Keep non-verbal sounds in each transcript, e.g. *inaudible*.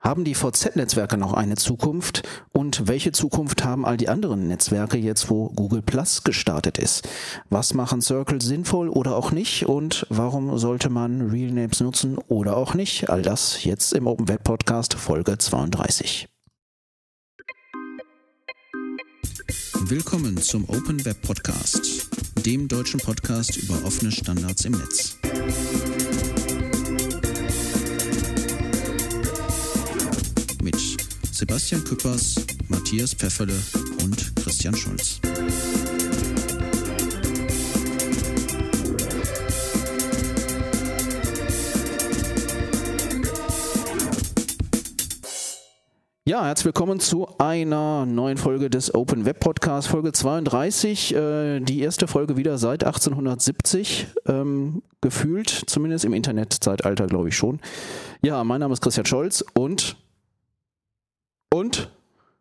Haben die VZ-Netzwerke noch eine Zukunft? Und welche Zukunft haben all die anderen Netzwerke jetzt, wo Google Plus gestartet ist? Was machen Circle sinnvoll oder auch nicht? Und warum sollte man Real Names nutzen oder auch nicht? All das jetzt im Open Web Podcast Folge 32. Willkommen zum Open Web Podcast, dem deutschen Podcast über offene Standards im Netz. Sebastian Küppers, Matthias Pfefferle und Christian Schulz. Ja, herzlich willkommen zu einer neuen Folge des Open Web Podcasts, Folge 32. Äh, die erste Folge wieder seit 1870, ähm, gefühlt, zumindest im Internetzeitalter, glaube ich schon. Ja, mein Name ist Christian Scholz und und?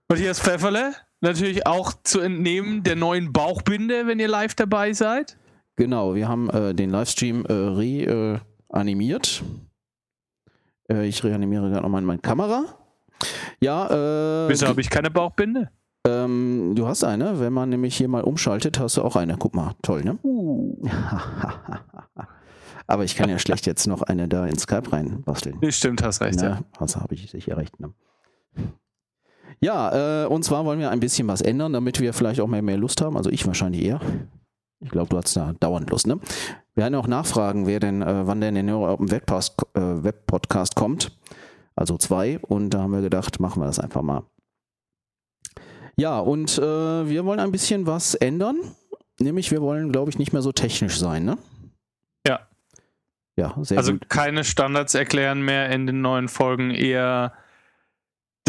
Matthias Pfefferle, natürlich auch zu entnehmen der neuen Bauchbinde, wenn ihr live dabei seid. Genau, wir haben äh, den Livestream äh, reanimiert. Äh, ich reanimiere gerade nochmal meine Kamera. Ja, äh. Wieso habe ich keine Bauchbinde? Ähm, du hast eine. Wenn man nämlich hier mal umschaltet, hast du auch eine. Guck mal, toll, ne? Uh. Aber ich kann ja schlecht jetzt noch eine da in Skype reinbasteln. Nee, stimmt, hast recht, Na, ja. Also habe ich sicher recht, ne? Ja, äh, und zwar wollen wir ein bisschen was ändern, damit wir vielleicht auch mehr, mehr Lust haben. Also ich wahrscheinlich eher. Ich glaube, du hast da dauernd Lust, ne? Wir werden auch nachfragen, wer denn, äh, wann denn der Open Web, äh, Web Podcast kommt. Also zwei. Und da haben wir gedacht, machen wir das einfach mal. Ja, und äh, wir wollen ein bisschen was ändern. Nämlich, wir wollen, glaube ich, nicht mehr so technisch sein, ne? Ja. Ja, sehr also gut. keine Standards erklären mehr in den neuen Folgen, eher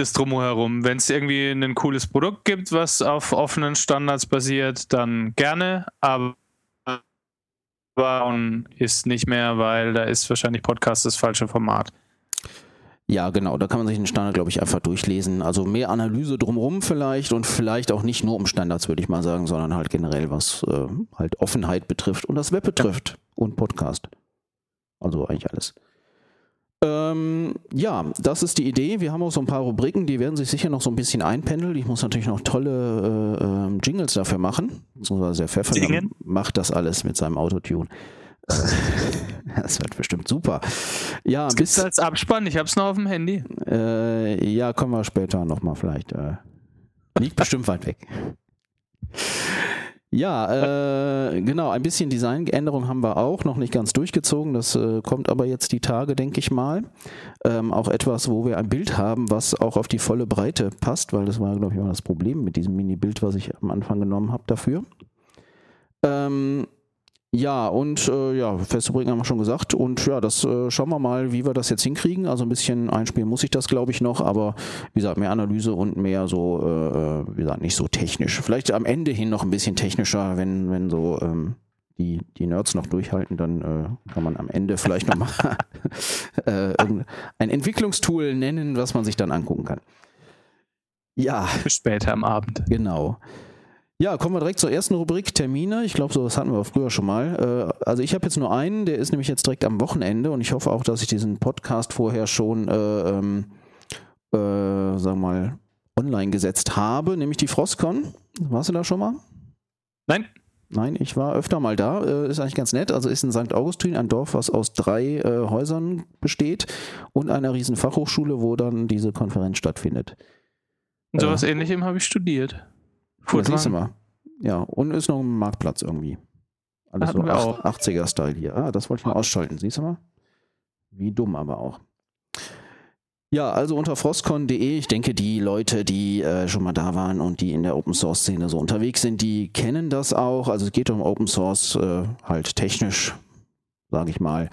das Drumherum. Wenn es irgendwie ein cooles Produkt gibt, was auf offenen Standards basiert, dann gerne, aber ist nicht mehr, weil da ist wahrscheinlich Podcast das falsche Format. Ja, genau, da kann man sich den Standard, glaube ich, einfach durchlesen. Also mehr Analyse drumherum vielleicht und vielleicht auch nicht nur um Standards, würde ich mal sagen, sondern halt generell, was äh, halt Offenheit betrifft und das Web betrifft und Podcast. Also eigentlich alles. Ähm, ja, das ist die Idee. Wir haben auch so ein paar Rubriken, die werden sich sicher noch so ein bisschen einpendeln. Ich muss natürlich noch tolle äh, äh, Jingles dafür machen. der Pfeffer macht das alles mit seinem Autotune. Äh, *laughs* das wird bestimmt super. Ja, das bis als Abspann. Ich hab's noch auf dem Handy. Äh, ja, kommen wir später nochmal vielleicht. Äh, liegt bestimmt weit weg. Ja, äh, genau, ein bisschen Designänderung haben wir auch, noch nicht ganz durchgezogen. Das äh, kommt aber jetzt die Tage, denke ich mal. Ähm, auch etwas, wo wir ein Bild haben, was auch auf die volle Breite passt, weil das war, glaube ich, auch das Problem mit diesem Mini-Bild, was ich am Anfang genommen habe dafür. Ähm, ja, und äh, ja, festzubringen haben wir schon gesagt. Und ja, das äh, schauen wir mal, wie wir das jetzt hinkriegen. Also ein bisschen einspielen muss ich das, glaube ich, noch, aber wie gesagt, mehr Analyse und mehr so, äh, wie gesagt, nicht so technisch. Vielleicht am Ende hin noch ein bisschen technischer, wenn, wenn so ähm, die, die Nerds noch durchhalten, dann äh, kann man am Ende vielleicht nochmal *laughs* äh, ein Entwicklungstool nennen, was man sich dann angucken kann. Ja. Später am Abend. Genau. Ja, kommen wir direkt zur ersten Rubrik, Termine. Ich glaube, so das hatten wir früher schon mal. Äh, also ich habe jetzt nur einen, der ist nämlich jetzt direkt am Wochenende und ich hoffe auch, dass ich diesen Podcast vorher schon, äh, ähm, äh, sagen wir mal, online gesetzt habe, nämlich die Frostcon. Warst du da schon mal? Nein. Nein, ich war öfter mal da. Äh, ist eigentlich ganz nett. Also ist in St. Augustin ein Dorf, was aus drei äh, Häusern besteht und einer riesen Fachhochschule, wo dann diese Konferenz stattfindet. Und sowas äh, ähnlichem habe ich studiert. Das siehst du mal. Ja, und ist noch ein Marktplatz irgendwie. Alles so 80er-Style hier. Ah, das wollte ich mal ausschalten, siehst du mal? Wie dumm aber auch. Ja, also unter frostcon.de, ich denke, die Leute, die äh, schon mal da waren und die in der Open Source Szene so unterwegs sind, die kennen das auch. Also es geht um Open Source äh, halt technisch, sage ich mal.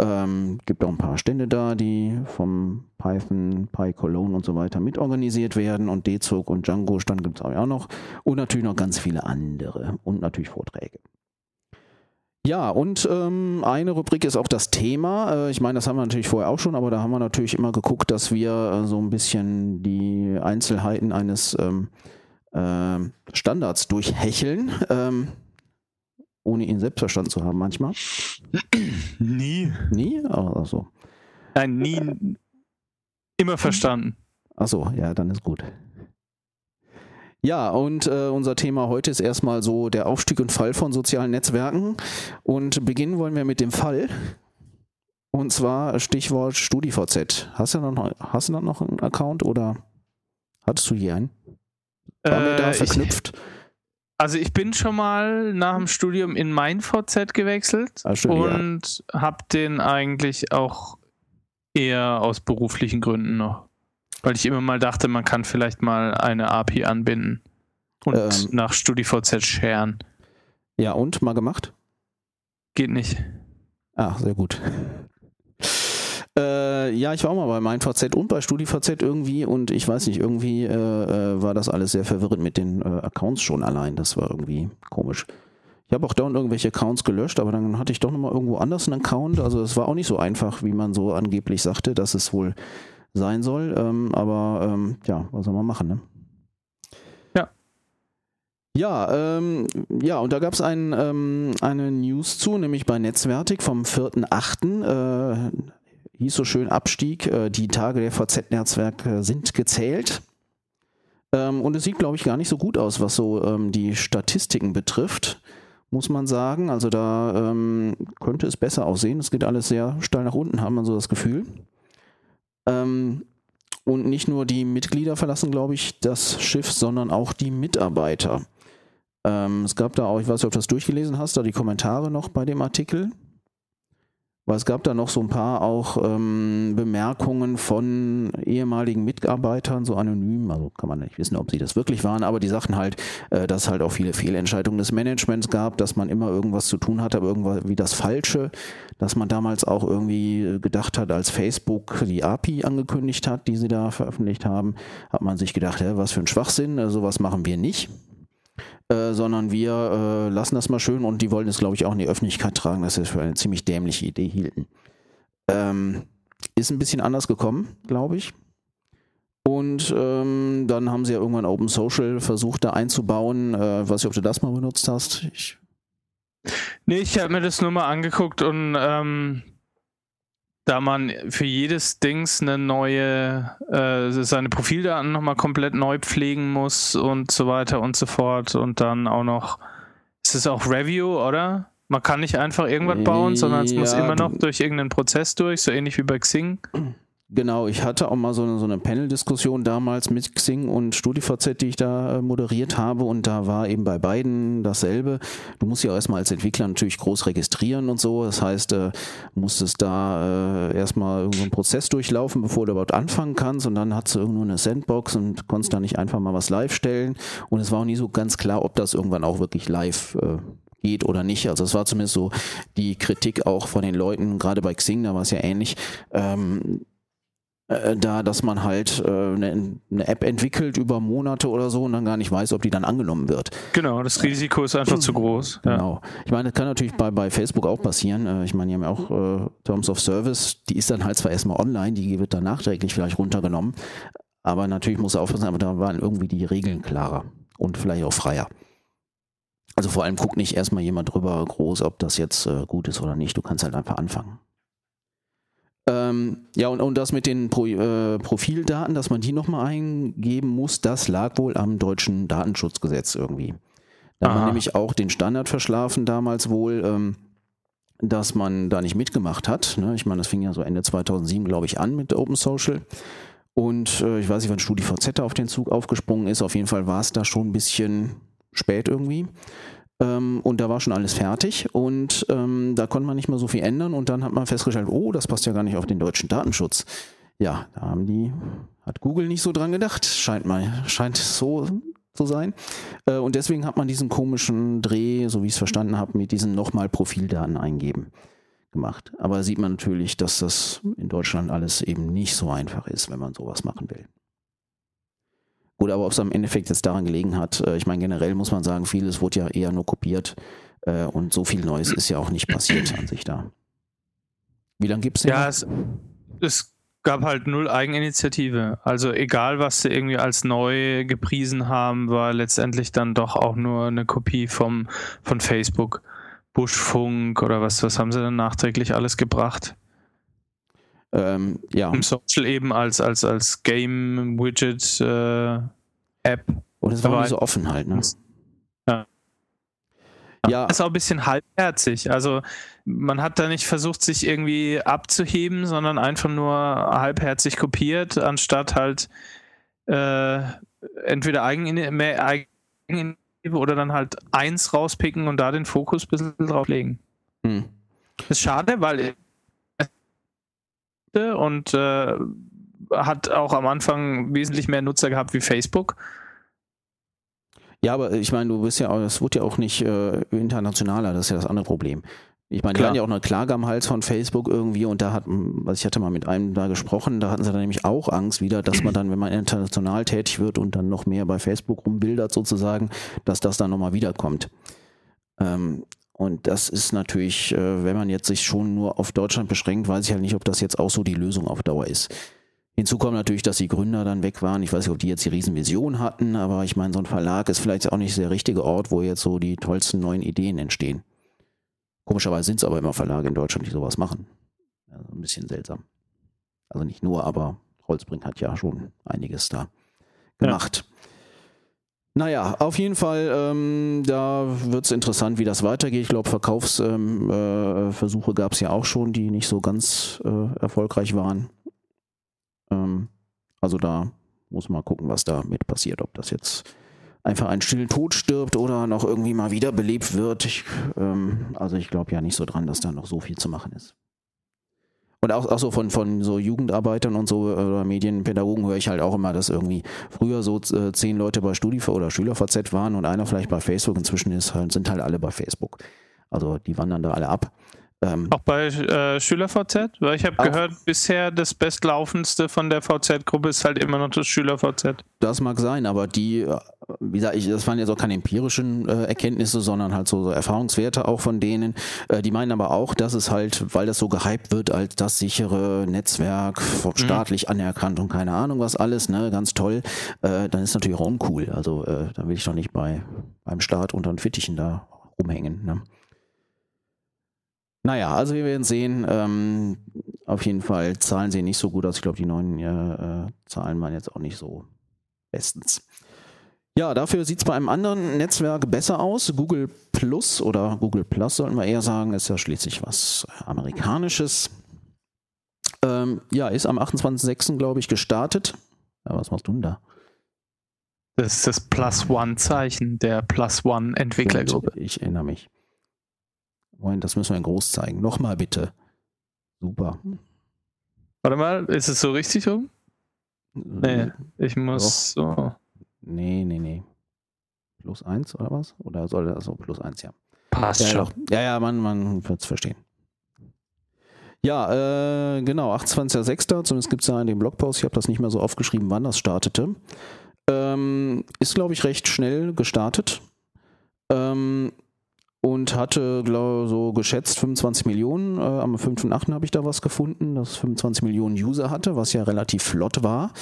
Ähm, gibt auch ein paar Stände da, die vom Python, PyCologne und so weiter mitorganisiert werden und DZOG und Django Stand gibt es auch noch und natürlich noch ganz viele andere und natürlich Vorträge. Ja, und ähm, eine Rubrik ist auch das Thema. Äh, ich meine, das haben wir natürlich vorher auch schon, aber da haben wir natürlich immer geguckt, dass wir äh, so ein bisschen die Einzelheiten eines ähm, äh, Standards durchhecheln. Ohne ihn selbst verstanden zu haben manchmal? Nie. Nie? Also. Nein, nie. Immer verstanden. Achso, ja, dann ist gut. Ja, und äh, unser Thema heute ist erstmal so der Aufstieg und Fall von sozialen Netzwerken. Und beginnen wollen wir mit dem Fall. Und zwar Stichwort StudiVZ. Hast du noch, hast du noch einen Account oder hattest du hier einen? War äh, da verknüpft? Ich, also ich bin schon mal nach dem Studium in mein VZ gewechselt ah, stimmt, und ja. habe den eigentlich auch eher aus beruflichen Gründen noch. Weil ich immer mal dachte, man kann vielleicht mal eine API anbinden und ähm, nach StudiVZ sharen. Ja, und mal gemacht? Geht nicht. Ach, sehr gut. Äh, ja, ich war auch mal bei MeinVZ und bei StudiVZ irgendwie und ich weiß nicht, irgendwie äh, äh, war das alles sehr verwirrend mit den äh, Accounts schon allein. Das war irgendwie komisch. Ich habe auch dauernd irgendwelche Accounts gelöscht, aber dann hatte ich doch nochmal irgendwo anders einen Account. Also es war auch nicht so einfach, wie man so angeblich sagte, dass es wohl sein soll. Ähm, aber ähm, ja, was soll man machen, ne? Ja. Ja, ähm, ja, und da gab es ein, ähm, eine News zu, nämlich bei Netzwertig vom 4.8. Äh, hieß so schön Abstieg, äh, die Tage der VZ-Netzwerke sind gezählt. Ähm, und es sieht, glaube ich, gar nicht so gut aus, was so ähm, die Statistiken betrifft, muss man sagen. Also da ähm, könnte es besser aussehen. Es geht alles sehr steil nach unten, haben wir so das Gefühl. Und nicht nur die Mitglieder verlassen, glaube ich, das Schiff, sondern auch die Mitarbeiter. Es gab da auch, ich weiß nicht, ob du das durchgelesen hast, da die Kommentare noch bei dem Artikel. Weil es gab da noch so ein paar auch ähm, Bemerkungen von ehemaligen Mitarbeitern, so anonym, also kann man nicht wissen, ob sie das wirklich waren, aber die sagten halt, äh, dass halt auch viele Fehlentscheidungen des Managements gab, dass man immer irgendwas zu tun hatte, aber irgendwas wie das Falsche, dass man damals auch irgendwie gedacht hat, als Facebook die API angekündigt hat, die sie da veröffentlicht haben, hat man sich gedacht, ja, was für ein Schwachsinn, äh, sowas machen wir nicht. Äh, sondern wir äh, lassen das mal schön und die wollen es, glaube ich, auch in die Öffentlichkeit tragen, dass sie es für eine ziemlich dämliche Idee hielten. Ähm, ist ein bisschen anders gekommen, glaube ich. Und ähm, dann haben sie ja irgendwann Open Social versucht, da einzubauen. Äh, weiß ich, ob du das mal benutzt hast. Ich nee, ich habe mir das nur mal angeguckt und ähm, da man für jedes Dings eine neue, äh, seine Profildaten nochmal komplett neu pflegen muss und so weiter und so fort. Und dann auch noch, ist es auch Review, oder? Man kann nicht einfach irgendwas bauen, sondern es ja, muss immer noch durch irgendeinen Prozess durch, so ähnlich wie bei Xing. Genau, ich hatte auch mal so eine, so eine Panel-Diskussion damals mit Xing und StudiVZ, die ich da äh, moderiert habe und da war eben bei beiden dasselbe. Du musst ja erstmal als Entwickler natürlich groß registrieren und so. Das heißt, äh, musstest da äh, erstmal irgendeinen Prozess durchlaufen, bevor du überhaupt anfangen kannst und dann hattest du irgendwo eine Sandbox und konntest da nicht einfach mal was live stellen und es war auch nie so ganz klar, ob das irgendwann auch wirklich live äh, geht oder nicht. Also es war zumindest so die Kritik auch von den Leuten, gerade bei Xing, da war es ja ähnlich, ähm, äh, da, dass man halt äh, eine, eine, App entwickelt über Monate oder so und dann gar nicht weiß, ob die dann angenommen wird. Genau, das Risiko ist einfach zu groß. Genau. Ich meine, das kann natürlich bei, bei Facebook auch passieren. Äh, ich meine, die haben ja auch äh, Terms of Service, die ist dann halt zwar erstmal online, die wird dann nachträglich vielleicht runtergenommen, aber natürlich muss er aufpassen, aber da waren irgendwie die Regeln klarer und vielleicht auch freier. Also vor allem guckt nicht erstmal jemand drüber groß, ob das jetzt äh, gut ist oder nicht. Du kannst halt einfach anfangen. Ähm, ja, und, und das mit den Pro, äh, Profildaten, dass man die nochmal eingeben muss, das lag wohl am deutschen Datenschutzgesetz irgendwie. Da hat man nämlich auch den Standard verschlafen damals wohl, ähm, dass man da nicht mitgemacht hat. Ne? Ich meine, das fing ja so Ende 2007, glaube ich, an mit Open Social. Und äh, ich weiß nicht, wann StudiVZ auf den Zug aufgesprungen ist. Auf jeden Fall war es da schon ein bisschen spät irgendwie. Ähm, und da war schon alles fertig und ähm, da konnte man nicht mehr so viel ändern und dann hat man festgestellt, oh, das passt ja gar nicht auf den deutschen Datenschutz. Ja, da haben die, hat Google nicht so dran gedacht, scheint mal, scheint so zu sein. Äh, und deswegen hat man diesen komischen Dreh, so wie ich es verstanden habe, mit diesen nochmal Profildaten eingeben gemacht. Aber sieht man natürlich, dass das in Deutschland alles eben nicht so einfach ist, wenn man sowas machen will. Oder aber ob es am Endeffekt jetzt daran gelegen hat, äh, ich meine, generell muss man sagen, vieles wurde ja eher nur kopiert äh, und so viel Neues ist ja auch nicht passiert an sich da. Wie lange gibt es denn? Ja, es, es, gab halt null Eigeninitiative. Also egal, was sie irgendwie als neu gepriesen haben, war letztendlich dann doch auch nur eine Kopie vom, von Facebook. Buschfunk oder was, was haben sie dann nachträglich alles gebracht? Ähm, ja. Im Social eben als, als, als Game-Widget äh, App. Und es war nicht so offen halt, ne? Ja. Ja. Das ist auch ein bisschen halbherzig. Also man hat da nicht versucht, sich irgendwie abzuheben, sondern einfach nur halbherzig kopiert, anstatt halt äh, entweder Eigeninitiative oder dann halt eins rauspicken und da den Fokus ein bisschen drauf legen. Hm. Das ist schade, weil und äh, hat auch am Anfang wesentlich mehr Nutzer gehabt wie Facebook. Ja, aber ich meine, du bist ja, es wird ja auch nicht äh, internationaler, das ist ja das andere Problem. Ich meine, die hatten ja auch eine Klage am Hals von Facebook irgendwie und da hat, was ich hatte mal mit einem da gesprochen, da hatten sie dann nämlich auch Angst wieder, dass man dann, wenn man international tätig wird und dann noch mehr bei Facebook rumbildert sozusagen, dass das dann nochmal wiederkommt. Ähm, und das ist natürlich, äh, wenn man jetzt sich schon nur auf Deutschland beschränkt, weiß ich halt nicht, ob das jetzt auch so die Lösung auf Dauer ist. Hinzu kommt natürlich, dass die Gründer dann weg waren. Ich weiß nicht, ob die jetzt die Riesenvision hatten, aber ich meine, so ein Verlag ist vielleicht auch nicht der richtige Ort, wo jetzt so die tollsten neuen Ideen entstehen. Komischerweise sind es aber immer Verlage in Deutschland, die sowas machen. Also ein bisschen seltsam. Also nicht nur, aber Holzbrink hat ja schon einiges da gemacht. Ja. Naja, auf jeden Fall, ähm, da wird es interessant, wie das weitergeht. Ich glaube, Verkaufsversuche ähm, äh, gab es ja auch schon, die nicht so ganz äh, erfolgreich waren. Ähm, also da muss man gucken, was da mit passiert, ob das jetzt einfach einen stillen Tod stirbt oder noch irgendwie mal wiederbelebt wird. Ich, ähm, also ich glaube ja nicht so dran, dass da noch so viel zu machen ist. Und auch, auch so von, von so Jugendarbeitern und so äh, oder Medienpädagogen höre ich halt auch immer, dass irgendwie früher so äh, zehn Leute bei StudiVZ oder SchülerVZ waren und einer vielleicht bei Facebook. Inzwischen ist halt, sind halt alle bei Facebook. Also die wandern da alle ab. Ähm, auch bei äh, SchülerVZ? Weil ich habe gehört, bisher das bestlaufendste von der VZ-Gruppe ist halt immer noch das SchülerVZ. Das mag sein, aber die, äh, wie gesagt, ich, das waren jetzt auch keine empirischen äh, Erkenntnisse, sondern halt so, so, Erfahrungswerte auch von denen. Äh, die meinen aber auch, dass es halt, weil das so gehypt wird als das sichere Netzwerk, mhm. staatlich mhm. anerkannt und keine Ahnung was alles, ne, ganz toll, äh, dann ist natürlich auch uncool. Also äh, dann will ich doch nicht bei beim Staat unter den Fittichen da rumhängen. Ne? Naja, also wir werden sehen. Ähm, auf jeden Fall Zahlen sehen nicht so gut aus. Ich glaube, die neuen äh, Zahlen waren jetzt auch nicht so bestens. Ja, dafür sieht es bei einem anderen Netzwerk besser aus. Google Plus oder Google Plus sollten wir eher sagen, ist ja schließlich was Amerikanisches. Ähm, ja, ist am 28.06. glaube ich gestartet. Ja, was machst du denn da? Das ist das Plus One-Zeichen der Plus One-Entwicklergruppe. Ich erinnere mich. Moment, das müssen wir in groß zeigen. Nochmal bitte. Super. Warte mal, ist es so richtig rum? Nee, ich muss so. Nee, nee, nee. Plus eins oder was? Oder soll das so plus eins, ja. Passt ja, schon. Doch. Ja, ja, man, man wird es verstehen. Ja, äh, genau, 28.06. Zumindest gibt es ja in dem Blogpost, ich habe das nicht mehr so aufgeschrieben, wann das startete. Ähm, ist, glaube ich, recht schnell gestartet. Ähm, und hatte, glaube so geschätzt 25 Millionen. Äh, am 5.8. habe ich da was gefunden, das 25 Millionen User hatte, was ja relativ flott war.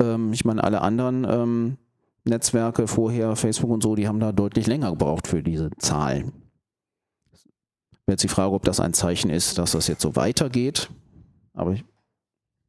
Ähm, ich meine, alle anderen ähm, Netzwerke vorher, Facebook und so, die haben da deutlich länger gebraucht für diese Zahlen. Jetzt die Frage, ob das ein Zeichen ist, dass das jetzt so weitergeht. Aber ich,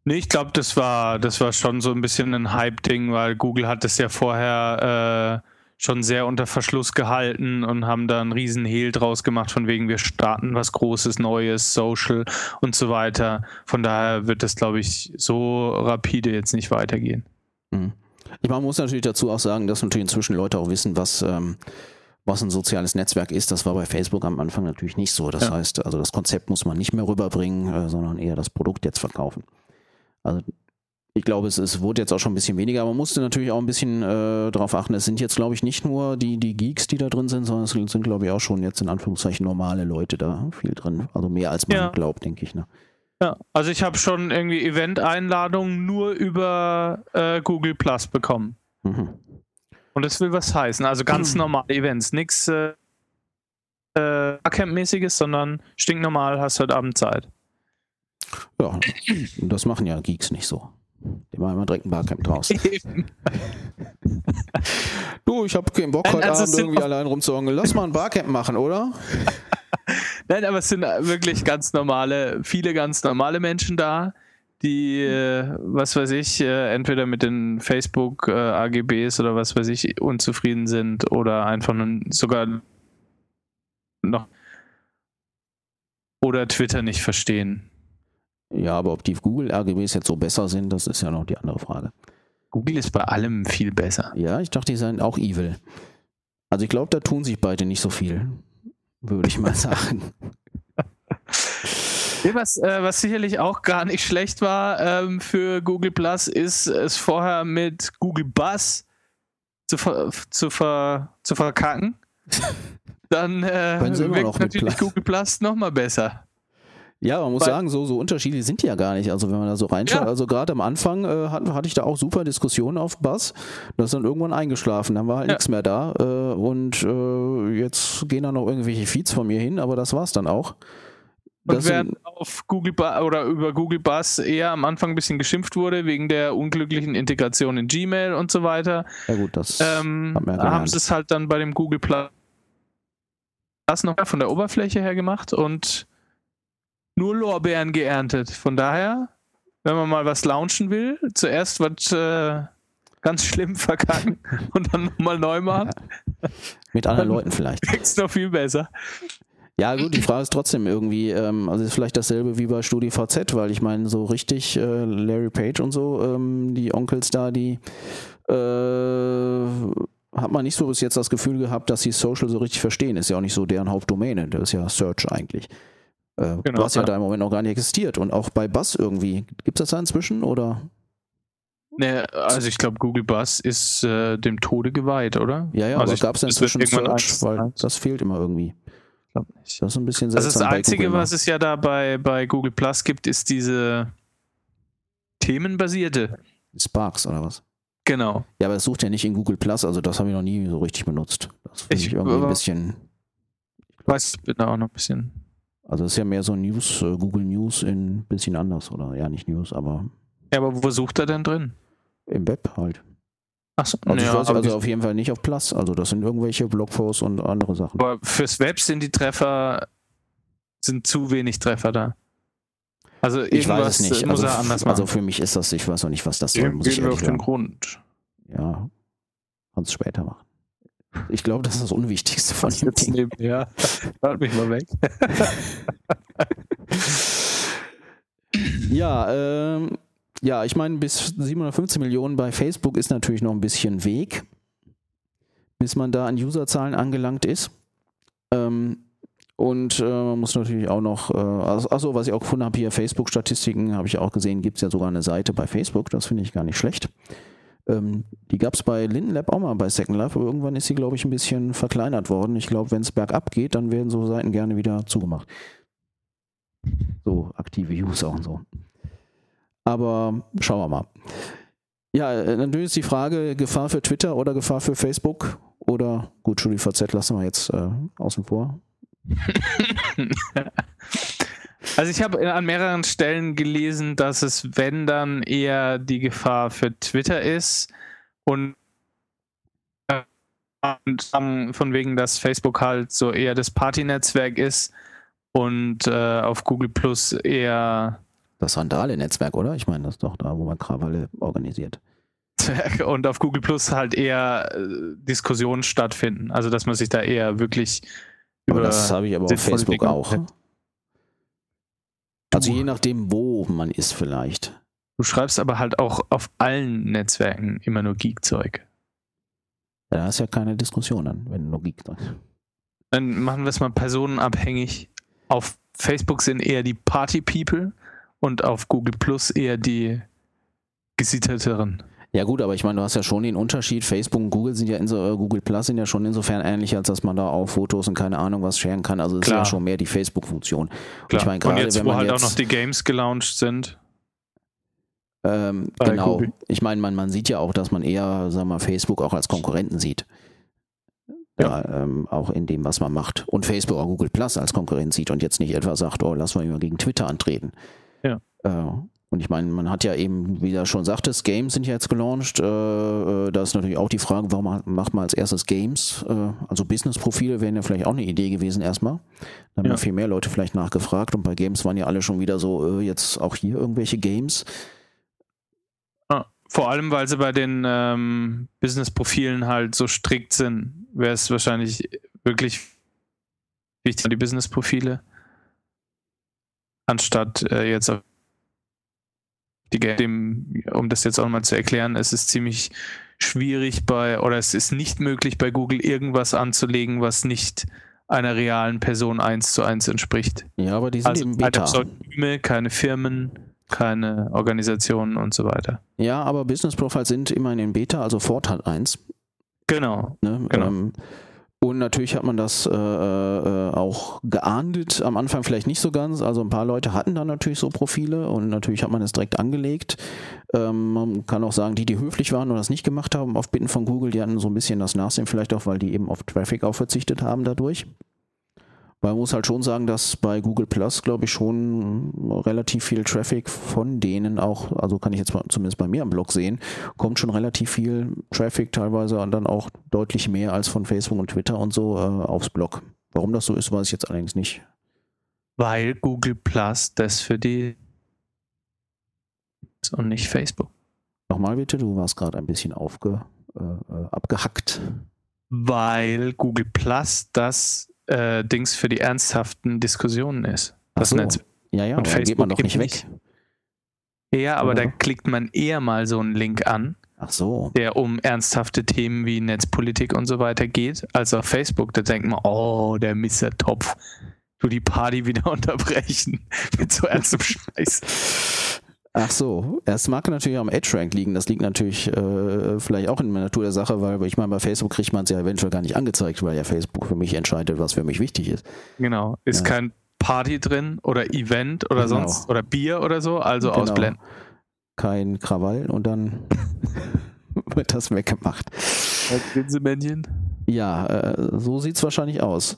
Nee, ich glaube, das war, das war schon so ein bisschen ein Hype-Ding, weil Google hat es ja vorher äh, schon sehr unter Verschluss gehalten und haben da einen riesen Hehl draus gemacht, von wegen wir starten was Großes, Neues, Social und so weiter. Von daher wird das, glaube ich, so rapide jetzt nicht weitergehen. Mhm. Ich man muss natürlich dazu auch sagen, dass natürlich inzwischen Leute auch wissen, was, ähm, was ein soziales Netzwerk ist. Das war bei Facebook am Anfang natürlich nicht so. Das ja. heißt, also das Konzept muss man nicht mehr rüberbringen, äh, sondern eher das Produkt jetzt verkaufen. Also ich glaube, es, es wurde jetzt auch schon ein bisschen weniger, aber man musste natürlich auch ein bisschen äh, darauf achten. Es sind jetzt, glaube ich, nicht nur die, die Geeks, die da drin sind, sondern es sind, glaube ich, auch schon jetzt in Anführungszeichen normale Leute da viel drin. Also mehr als man ja. glaubt, denke ich. Ne? Ja, also ich habe schon irgendwie Event-Einladungen nur über äh, Google Plus bekommen. Mhm. Und das will was heißen. Also ganz mhm. normale Events, nichts äh, äh, Barcamp-mäßiges, sondern stinknormal hast heute Abend Zeit. Ja, das machen ja Geeks nicht so. Die machen immer direkt ein Barcamp draus. *laughs* du, ich habe keinen Bock, heute also Abend irgendwie allein rumzuhängen. Lass mal ein Barcamp machen, oder? *laughs* *laughs* Nein, aber es sind wirklich ganz normale, viele ganz normale Menschen da, die, äh, was weiß ich, äh, entweder mit den Facebook äh, oder was weiß ich, unzufrieden sind oder einfach sogar noch oder Twitter nicht verstehen. Ja, aber ob die Google AGBs jetzt so besser sind, das ist ja noch die andere Frage. Google ist bei allem viel besser. Ja, ich dachte, die seien auch evil. Also ich glaube, da tun sich beide nicht so viel, würde ich mal *laughs* sagen. Was, äh, was sicherlich auch gar nicht schlecht war ähm, für Google Plus, ist es vorher mit Google Buzz zu, ver zu, ver zu verkacken. *laughs* Dann äh, wirkt natürlich Google Plus nochmal besser. Ja, man muss Weil, sagen, so, so unterschiedlich sind die ja gar nicht. Also wenn man da so reinschaut, ja. also gerade am Anfang äh, hatte, hatte ich da auch super Diskussionen auf Bass. Das ist dann irgendwann eingeschlafen, dann war halt ja. nichts mehr da. Äh, und äh, jetzt gehen da noch irgendwelche Feeds von mir hin, aber das war's dann auch. Und das während auf Google oder über Google Buzz eher am Anfang ein bisschen geschimpft wurde wegen der unglücklichen Integration in Gmail und so weiter. Ja gut, das ähm, haben sie es halt dann bei dem Google Plus noch von der Oberfläche her gemacht und nur Lorbeeren geerntet. Von daher, wenn man mal was launchen will, zuerst was äh, ganz schlimm *laughs* verkacken und dann nochmal neu machen. Ja. Mit anderen Leuten vielleicht. *laughs* Kriegst noch viel besser. Ja, gut, die Frage ist trotzdem irgendwie, ähm, also ist vielleicht dasselbe wie bei StudiVZ, weil ich meine, so richtig äh, Larry Page und so, ähm, die Onkels da, die äh, hat man nicht so bis jetzt das Gefühl gehabt, dass sie Social so richtig verstehen. Ist ja auch nicht so deren Hauptdomäne, das ist ja Search eigentlich. Äh, genau, was ja, ja da im Moment noch gar nicht existiert. Und auch bei Buzz irgendwie. Gibt es das da inzwischen oder? Nee, also ich glaube, Google Buzz ist äh, dem Tode geweiht, oder? Ja, ja, also aber gab es inzwischen Search, weil das fehlt immer irgendwie. Das ist ein bisschen seltsam. Also das Einzige, was es ja da bei, bei Google Plus gibt, ist diese themenbasierte. Sparks oder was? Genau. Ja, aber es sucht ja nicht in Google Plus, also das habe ich noch nie so richtig benutzt. Das finde ich, ich, irgendwie ein bisschen. Ich weiß, bin da auch noch ein bisschen. Also es ist ja mehr so News, äh, Google News in ein bisschen anders, oder? Ja, nicht News, aber. Ja, aber wo sucht er denn drin? Im Web halt. Achso, also, ja, weiß, also auf jeden Fall nicht auf Plus. Also das sind irgendwelche Blogposts und andere Sachen. Aber fürs Web sind die Treffer, sind zu wenig Treffer da. Also ich weiß es nicht. Muss also, er anders machen. also für mich ist das, ich weiß noch nicht, was das soll, muss ich auf den Grund. Ja, kannst später machen. Ich glaube, das ist das Unwichtigste von dem Ding. Neben, ja, halt mich mal weg. *laughs* ja, ähm, ja, ich meine, bis 715 Millionen bei Facebook ist natürlich noch ein bisschen Weg, bis man da an Userzahlen angelangt ist. Ähm, und äh, man muss natürlich auch noch, äh, also, was ich auch gefunden habe, hier Facebook-Statistiken, habe ich auch gesehen, gibt es ja sogar eine Seite bei Facebook, das finde ich gar nicht schlecht. Ähm, die gab es bei Lindenlab auch mal bei Second Life, aber irgendwann ist sie, glaube ich, ein bisschen verkleinert worden. Ich glaube, wenn es bergab geht, dann werden so Seiten gerne wieder zugemacht. So aktive User und so. Aber schauen wir mal. Ja, äh, natürlich ist die Frage, Gefahr für Twitter oder Gefahr für Facebook? Oder gut, StudiVZ lassen wir jetzt äh, außen vor. *laughs* also ich habe an mehreren Stellen gelesen, dass es, wenn dann eher die Gefahr für Twitter ist und, und von wegen, dass Facebook halt so eher das Party-Netzwerk ist und äh, auf Google Plus eher das Randale-Netzwerk, oder? Ich meine, das ist doch da, wo man Krawalle organisiert. Und auf Google Plus halt eher äh, Diskussionen stattfinden. Also, dass man sich da eher wirklich aber über. Das habe ich aber auf Facebook auch. Also, je nachdem, wo man ist, vielleicht. Du schreibst aber halt auch auf allen Netzwerken immer nur Geek-Zeug. Ja, da ist ja keine Diskussion dann, wenn nur Geek-Zeug. Dann machen wir es mal personenabhängig. Auf Facebook sind eher die Party-People und auf Google Plus eher die gesitteteren. Ja gut, aber ich meine, du hast ja schon den Unterschied. Facebook und Google sind ja in so, äh, Google Plus sind ja schon insofern ähnlich, als dass man da auch Fotos und keine Ahnung was sharen kann. Also es ist ja schon mehr die Facebook-Funktion. Ich meine, gerade, und jetzt, wenn man wo halt jetzt, auch noch die Games gelauncht sind. Ähm, genau. Google. Ich meine, man, man sieht ja auch, dass man eher, sagen wir mal, Facebook auch als Konkurrenten sieht. Ja. ja ähm, auch in dem, was man macht. Und Facebook auch Google Plus als Konkurrent sieht und jetzt nicht etwa sagt, oh, lass mal immer gegen Twitter antreten. Ja. Äh, Und ich meine, man hat ja eben, wie du schon sagtest, Games sind ja jetzt gelauncht. Äh, äh, da ist natürlich auch die Frage, warum macht man als erstes Games? Äh, also Business-Profile wären ja vielleicht auch eine Idee gewesen erstmal. Da haben ja. viel mehr Leute vielleicht nachgefragt und bei Games waren ja alle schon wieder so, äh, jetzt auch hier irgendwelche Games. Ah, vor allem, weil sie bei den ähm, Business-Profilen halt so strikt sind, wäre es wahrscheinlich wirklich wichtig, die Business-Profile, anstatt äh, jetzt auf dem, um das jetzt auch mal zu erklären, es ist ziemlich schwierig bei, oder es ist nicht möglich bei Google irgendwas anzulegen, was nicht einer realen Person eins zu eins entspricht. Ja, aber die sind also eben Beta. Keine Pseudonyme, keine Firmen, keine Organisationen und so weiter. Ja, aber Business Profiles sind immerhin in Beta, also Ford hat eins. Genau. Ne? genau. Ähm, und natürlich hat man das äh, äh, auch geahndet, am Anfang vielleicht nicht so ganz. Also ein paar Leute hatten dann natürlich so Profile und natürlich hat man es direkt angelegt. Ähm, man kann auch sagen, die, die höflich waren und das nicht gemacht haben, auf Bitten von Google, die hatten so ein bisschen das Nachsehen, vielleicht auch, weil die eben auf Traffic auch verzichtet haben dadurch. Weil man muss halt schon sagen, dass bei Google Plus, glaube ich, schon relativ viel Traffic von denen auch, also kann ich jetzt zumindest bei mir am Blog sehen, kommt schon relativ viel Traffic teilweise und dann auch deutlich mehr als von Facebook und Twitter und so äh, aufs Blog. Warum das so ist, weiß ich jetzt allerdings nicht. Weil Google Plus das für die und nicht Facebook. Nochmal bitte, du warst gerade ein bisschen aufge, äh, äh abgehackt. Weil Google Plus das äh, Dings für die ernsthaften Diskussionen ist. Das so. Netz. Ja, ja, und Facebook geht man doch nicht weg. Ja, aber Oder? da klickt man eher mal so einen Link an, Ach so. der um ernsthafte Themen wie Netzpolitik und so weiter geht, als auf Facebook. Da denkt man, oh, der Mr. Topf, du die Party wieder *laughs* unterbrechen mit so ernstem Scheiß. *laughs* Ach so, es mag natürlich am Edge-Rank liegen. Das liegt natürlich äh, vielleicht auch in der Natur der Sache, weil ich meine, bei Facebook kriegt man es ja eventuell gar nicht angezeigt, weil ja Facebook für mich entscheidet, was für mich wichtig ist. Genau, ist ja. kein Party drin oder Event oder genau. sonst oder Bier oder so, also genau. ausblenden. Kein Krawall und dann *laughs* wird das weggemacht. Grinsemännchen. Ja, äh, so sieht es wahrscheinlich aus.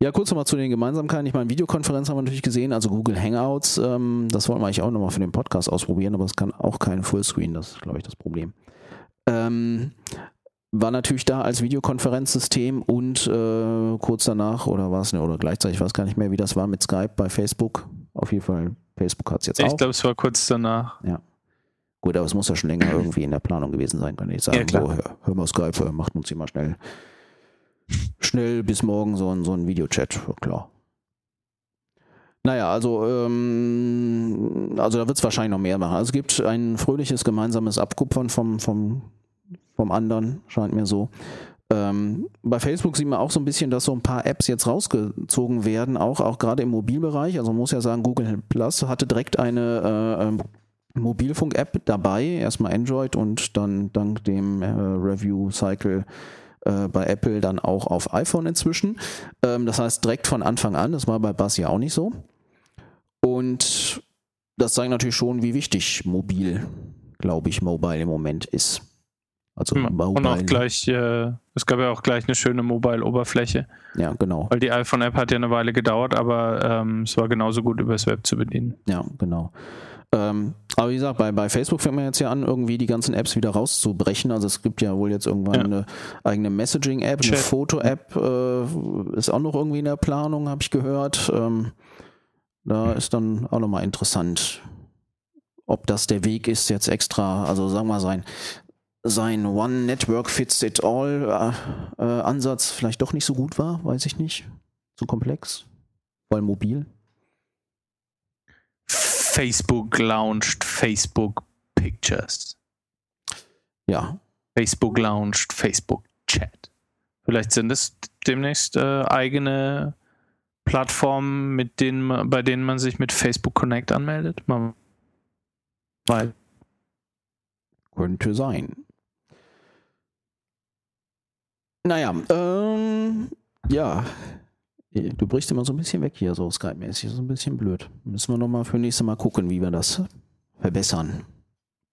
Ja, kurz nochmal zu den Gemeinsamkeiten. Ich meine, Videokonferenz haben wir natürlich gesehen, also Google Hangouts. Ähm, das wollen wir eigentlich auch nochmal für den Podcast ausprobieren, aber es kann auch kein Fullscreen, das ist, glaube ich, das Problem. Ähm, war natürlich da als Videokonferenzsystem und äh, kurz danach oder war es ne, oder gleichzeitig, ich weiß gar nicht mehr, wie das war mit Skype bei Facebook. Auf jeden Fall, Facebook hat es jetzt ich auch. Ich glaube, es war kurz danach. Ja. Gut, aber es muss ja schon länger irgendwie in der Planung gewesen sein, kann ich sagen. Ja, so, hör, hör mal Skype, macht uns hier mal schnell schnell bis morgen so ein, so ein Videochat, klar. Naja, also, ähm, also da wird es wahrscheinlich noch mehr machen. Also es gibt ein fröhliches gemeinsames Abkupfern vom, vom, vom anderen, scheint mir so. Ähm, bei Facebook sieht man auch so ein bisschen, dass so ein paar Apps jetzt rausgezogen werden, auch, auch gerade im Mobilbereich. Also man muss ja sagen, Google Plus hatte direkt eine äh, ähm, Mobilfunk-App dabei, erstmal Android und dann dank dem äh, Review-Cycle äh, bei Apple dann auch auf iPhone inzwischen. Ähm, das heißt direkt von Anfang an, das war bei Buzz ja auch nicht so. Und das zeigt natürlich schon, wie wichtig mobil, glaube ich, mobile im Moment ist. Also ja, mobile. Und auch gleich, äh, es gab ja auch gleich eine schöne Mobile-Oberfläche. Ja, genau. Weil die iPhone-App hat ja eine Weile gedauert, aber ähm, es war genauso gut übers Web zu bedienen. Ja, genau. Ähm, aber wie gesagt, bei, bei Facebook fängt man jetzt ja an, irgendwie die ganzen Apps wieder rauszubrechen. Also es gibt ja wohl jetzt irgendwann ja. eine eigene Messaging-App, eine Foto-App äh, ist auch noch irgendwie in der Planung, habe ich gehört. Ähm, da ist dann auch nochmal interessant, ob das der Weg ist, jetzt extra, also sagen wir mal sein, sein One Network Fits It All äh, äh, Ansatz vielleicht doch nicht so gut war, weiß ich nicht. Zu komplex, weil mobil. Facebook launched Facebook Pictures. Ja. Facebook launched Facebook Chat. Vielleicht sind es demnächst äh, eigene Plattformen, mit denen, bei denen man sich mit Facebook Connect anmeldet. Man, weil könnte sein. Naja, ähm, ja, Du brichst immer so ein bisschen weg hier, so Skype-mäßig. So ein bisschen blöd. Müssen wir nochmal für nächstes Mal gucken, wie wir das verbessern.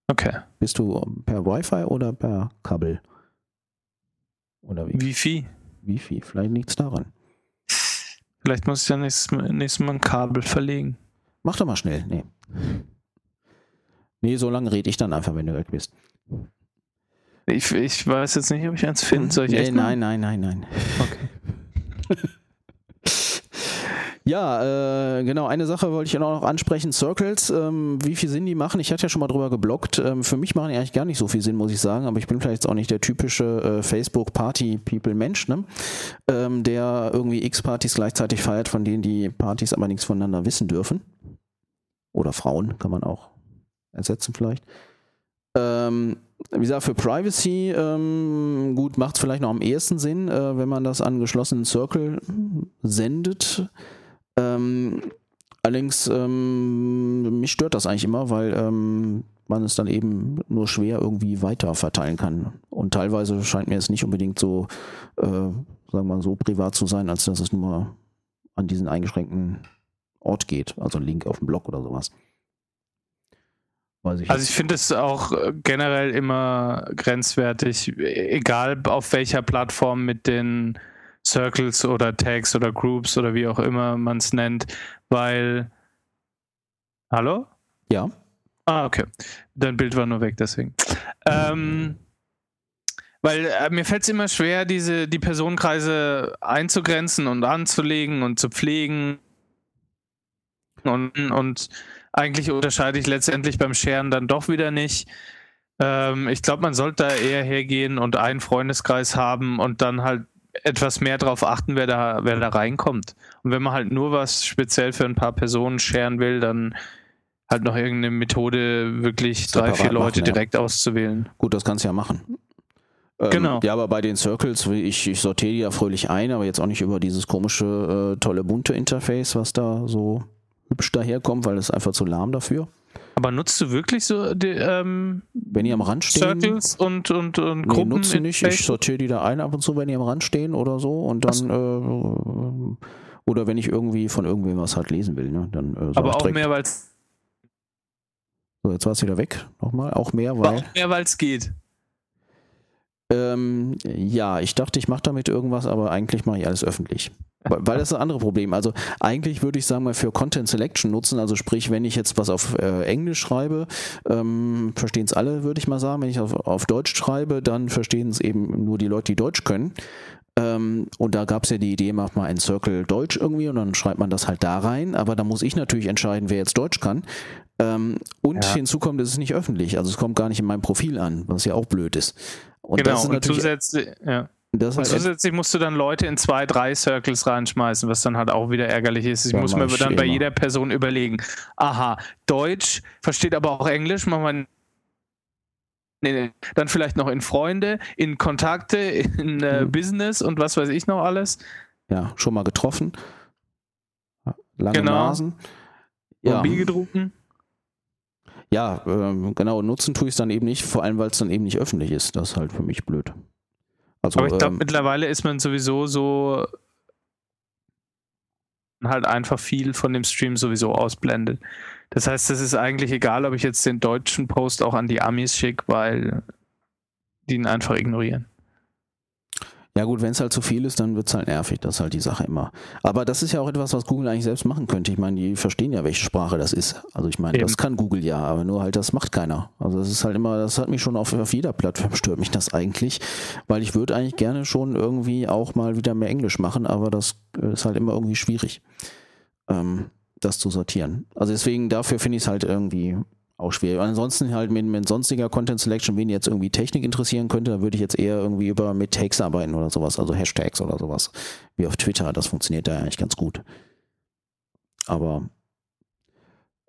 Okay. Bist du per Wi-Fi oder per Kabel? Oder wie? Wifi. Wifi, vielleicht liegt es daran. Vielleicht muss ich ja nächstes Mal, nächstes Mal ein Kabel verlegen. Mach doch mal schnell. Nee. Nee, so lange rede ich dann einfach, wenn du weg bist. Ich, ich weiß jetzt nicht, ob ich eins finde. Soll ich nee, nein, nein, nein, nein. Okay. *laughs* Ja, äh, genau. Eine Sache wollte ich noch ansprechen. Circles, ähm, wie viel Sinn die machen. Ich hatte ja schon mal drüber geblockt. Ähm, für mich machen die eigentlich gar nicht so viel Sinn, muss ich sagen. Aber ich bin vielleicht auch nicht der typische äh, Facebook-Party-People-Mensch, ne? ähm, der irgendwie x Partys gleichzeitig feiert, von denen die Partys aber nichts voneinander wissen dürfen. Oder Frauen kann man auch ersetzen vielleicht. Ähm, wie gesagt, für Privacy, ähm, gut, macht es vielleicht noch am ehesten Sinn, äh, wenn man das an geschlossenen Circle sendet. Ähm, allerdings, ähm, mich stört das eigentlich immer, weil ähm, man es dann eben nur schwer irgendwie weiter verteilen kann. Und teilweise scheint mir es nicht unbedingt so, äh, sagen wir mal, so privat zu sein, als dass es nur an diesen eingeschränkten Ort geht, also ein Link auf dem Blog oder sowas. Ich also ich finde es auch generell immer grenzwertig, egal auf welcher Plattform mit den Circles oder Tags oder Groups oder wie auch immer man es nennt, weil. Hallo? Ja. Ah, okay. Dein Bild war nur weg, deswegen. Ähm, weil äh, mir fällt es immer schwer, diese, die Personenkreise einzugrenzen und anzulegen und zu pflegen. Und, und eigentlich unterscheide ich letztendlich beim Scheren dann doch wieder nicht. Ähm, ich glaube, man sollte da eher hergehen und einen Freundeskreis haben und dann halt etwas mehr darauf achten, wer da, wer da reinkommt. Und wenn man halt nur was speziell für ein paar Personen scheren will, dann halt noch irgendeine Methode, wirklich drei, vier Leute machen, direkt auszuwählen. Gut, das kannst du ja machen. Ähm, genau. Ja, aber bei den Circles, ich, ich sortiere die ja fröhlich ein, aber jetzt auch nicht über dieses komische, äh, tolle, bunte Interface, was da so hübsch daherkommt, weil es einfach zu lahm dafür. Aber nutzt du wirklich so die, ähm, wenn die am Rand stehen? Circles und, und, und nee, Gruppen? nutze nicht. Ich sortiere die da ein ab und zu, wenn die am Rand stehen oder so. Und dann, äh, oder wenn ich irgendwie von irgendwem was halt lesen will. Ne? Dann, äh, Aber auch direkt. mehr, weil es. So, jetzt war es wieder weg. Nochmal. Auch mehr, weil. Auch mehr, weil es geht. Ähm, ja, ich dachte, ich mache damit irgendwas, aber eigentlich mache ich alles öffentlich. Weil das ist ein anderes Problem. Also eigentlich würde ich sagen mal für Content Selection nutzen, also sprich, wenn ich jetzt was auf äh, Englisch schreibe, ähm, verstehen es alle, würde ich mal sagen. Wenn ich auf, auf Deutsch schreibe, dann verstehen es eben nur die Leute, die Deutsch können. Ähm, und da gab es ja die Idee, macht mal einen Circle Deutsch irgendwie und dann schreibt man das halt da rein. Aber da muss ich natürlich entscheiden, wer jetzt Deutsch kann. Ähm, und ja. hinzu kommt, es ist nicht öffentlich. Also es kommt gar nicht in meinem Profil an, was ja auch blöd ist. Und genau, das ist und zusätzlich, ja. Das und zusätzlich musst du dann Leute in zwei, drei Circles reinschmeißen, was dann halt auch wieder ärgerlich ist. Ich ja, muss mir dann bei jeder Person überlegen, aha, Deutsch, versteht aber auch Englisch, machen wir nee, nee. dann vielleicht noch in Freunde, in Kontakte, in äh, mhm. Business und was weiß ich noch alles. Ja, schon mal getroffen. Lange genau. Nasen. Ja. Mobil gedruckten ja, äh, genau, nutzen tue ich es dann eben nicht, vor allem weil es dann eben nicht öffentlich ist. Das ist halt für mich blöd. Also, Aber ich glaube, ähm, mittlerweile ist man sowieso so halt einfach viel von dem Stream sowieso ausblendet. Das heißt, es ist eigentlich egal, ob ich jetzt den deutschen Post auch an die Amis schicke, weil die ihn einfach ignorieren. Ja gut, wenn es halt zu viel ist, dann wird es halt nervig. Das ist halt die Sache immer. Aber das ist ja auch etwas, was Google eigentlich selbst machen könnte. Ich meine, die verstehen ja, welche Sprache das ist. Also ich meine, Eben. das kann Google ja, aber nur halt, das macht keiner. Also das ist halt immer, das hat mich schon auf, auf jeder Plattform stört mich das eigentlich, weil ich würde eigentlich gerne schon irgendwie auch mal wieder mehr Englisch machen, aber das ist halt immer irgendwie schwierig, ähm, das zu sortieren. Also deswegen, dafür finde ich es halt irgendwie auch schwierig. ansonsten halt mit, mit sonstiger Content Selection, wen jetzt irgendwie Technik interessieren könnte, da würde ich jetzt eher irgendwie über mit Tags arbeiten oder sowas, also Hashtags oder sowas, wie auf Twitter. Das funktioniert da eigentlich ganz gut. Aber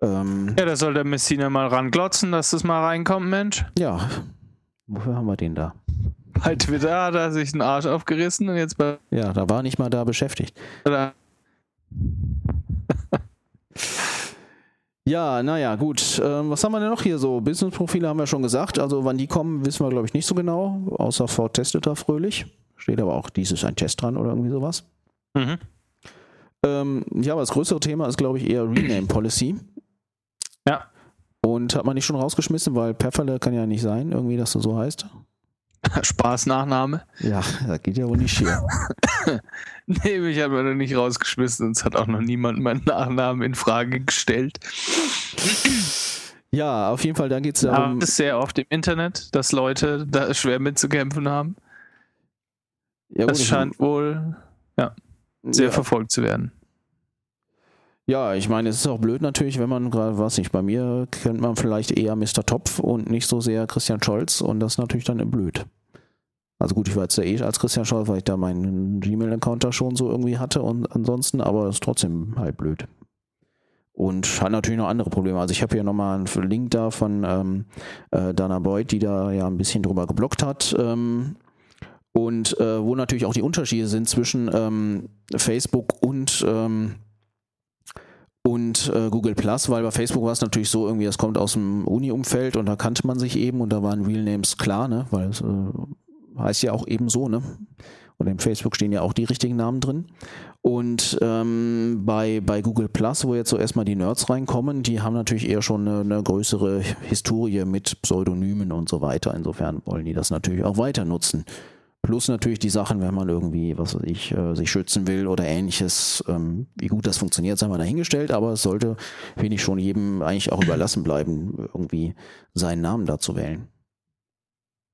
ähm, ja, da soll der Messina mal ranglotzen, dass das mal reinkommt, Mensch. Ja. Wofür haben wir den da? Bei Twitter hat er sich einen Arsch aufgerissen und jetzt bei. Ja, da war nicht mal da beschäftigt. Oder Ja, naja, gut. Ähm, was haben wir denn noch hier so? Business-Profile haben wir schon gesagt. Also wann die kommen, wissen wir, glaube ich, nicht so genau. Außer Ford testet da fröhlich. Steht aber auch, dies ist ein Test dran oder irgendwie sowas. Mhm. Ähm, ja, aber das größere Thema ist, glaube ich, eher Rename Policy. Ja. Und hat man nicht schon rausgeschmissen, weil Pfefferle kann ja nicht sein, irgendwie, dass du so heißt. *laughs* Spaßnachname. Ja, das geht ja wohl nicht hier. *laughs* nee, mich hat man noch nicht rausgeschmissen und es hat auch noch niemand meinen Nachnamen in Frage gestellt. Ja, auf jeden Fall, da geht es darum. Ja, das ist sehr oft im Internet, dass Leute da schwer mitzukämpfen haben. Ja, gut, das scheint wohl ja, sehr ja. verfolgt zu werden. Ja, ich meine, es ist auch blöd natürlich, wenn man gerade, was nicht, bei mir kennt man vielleicht eher Mr. Topf und nicht so sehr Christian Scholz und das ist natürlich dann blöd. Also gut, ich war jetzt ja eh als Christian Scholz, weil ich da meinen Gmail-Account da schon so irgendwie hatte und ansonsten, aber es ist trotzdem halt blöd. Und hat natürlich noch andere Probleme. Also ich habe hier nochmal einen Link da von ähm, äh, Dana Boyd, die da ja ein bisschen drüber geblockt hat. Ähm, und äh, wo natürlich auch die Unterschiede sind zwischen ähm, Facebook und ähm, und äh, Google Plus, weil bei Facebook war es natürlich so irgendwie, das kommt aus dem Uni-Umfeld und da kannte man sich eben und da waren Real Names klar, ne, weil es äh, heißt ja auch eben so, ne. Und in Facebook stehen ja auch die richtigen Namen drin. Und ähm, bei, bei Google Plus, wo jetzt so erstmal die Nerds reinkommen, die haben natürlich eher schon eine, eine größere Historie mit Pseudonymen und so weiter. Insofern wollen die das natürlich auch weiter nutzen. Plus natürlich die Sachen, wenn man irgendwie, was weiß ich, äh, sich schützen will oder ähnliches. Ähm, wie gut das funktioniert, sei mal dahingestellt, aber es sollte, finde ich, schon jedem eigentlich auch überlassen bleiben, irgendwie seinen Namen da zu wählen.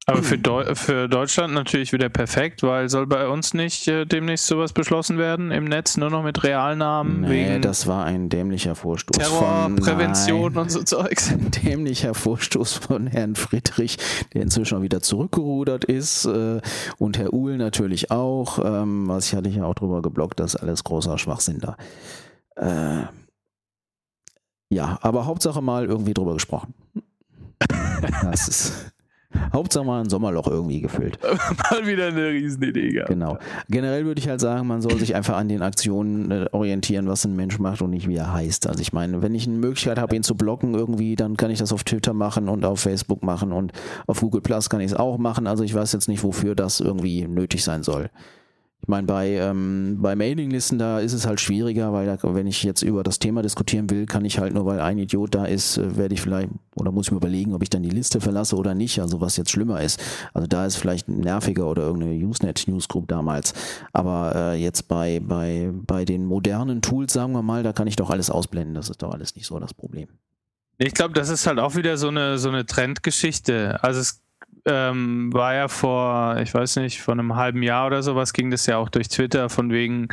Aber für, Deu für Deutschland natürlich wieder perfekt, weil soll bei uns nicht äh, demnächst sowas beschlossen werden im Netz, nur noch mit Realnamen? Nee, wegen das war ein dämlicher Vorstoß. Terrorprävention von, und so Zeugs. Ein dämlicher Vorstoß von Herrn Friedrich, der inzwischen auch wieder zurückgerudert ist. Äh, und Herr Uhl natürlich auch. Ähm, was ich hatte ja auch drüber geblockt, das ist alles großer Schwachsinn da. Äh, ja, aber Hauptsache mal irgendwie drüber gesprochen. Das ist. Hauptsache mal ein Sommerloch irgendwie gefüllt. *laughs* mal wieder eine Riesenidee gehabt. Genau. Generell würde ich halt sagen, man soll sich einfach an den Aktionen äh, orientieren, was ein Mensch macht und nicht wie er heißt. Also ich meine, wenn ich eine Möglichkeit habe, ihn zu blocken irgendwie, dann kann ich das auf Twitter machen und auf Facebook machen und auf Google Plus kann ich es auch machen. Also ich weiß jetzt nicht, wofür das irgendwie nötig sein soll. Ich meine, bei, ähm, bei Mailinglisten, da ist es halt schwieriger, weil da, wenn ich jetzt über das Thema diskutieren will, kann ich halt nur, weil ein Idiot da ist, äh, werde ich vielleicht, oder muss ich mir überlegen, ob ich dann die Liste verlasse oder nicht, also was jetzt schlimmer ist. Also da ist vielleicht nerviger oder irgendeine Usenet Newsgroup damals. Aber äh, jetzt bei, bei, bei den modernen Tools, sagen wir mal, da kann ich doch alles ausblenden. Das ist doch alles nicht so das Problem. Ich glaube, das ist halt auch wieder so eine, so eine Trendgeschichte. Also es ähm, war ja vor, ich weiß nicht, vor einem halben Jahr oder sowas ging das ja auch durch Twitter, von wegen,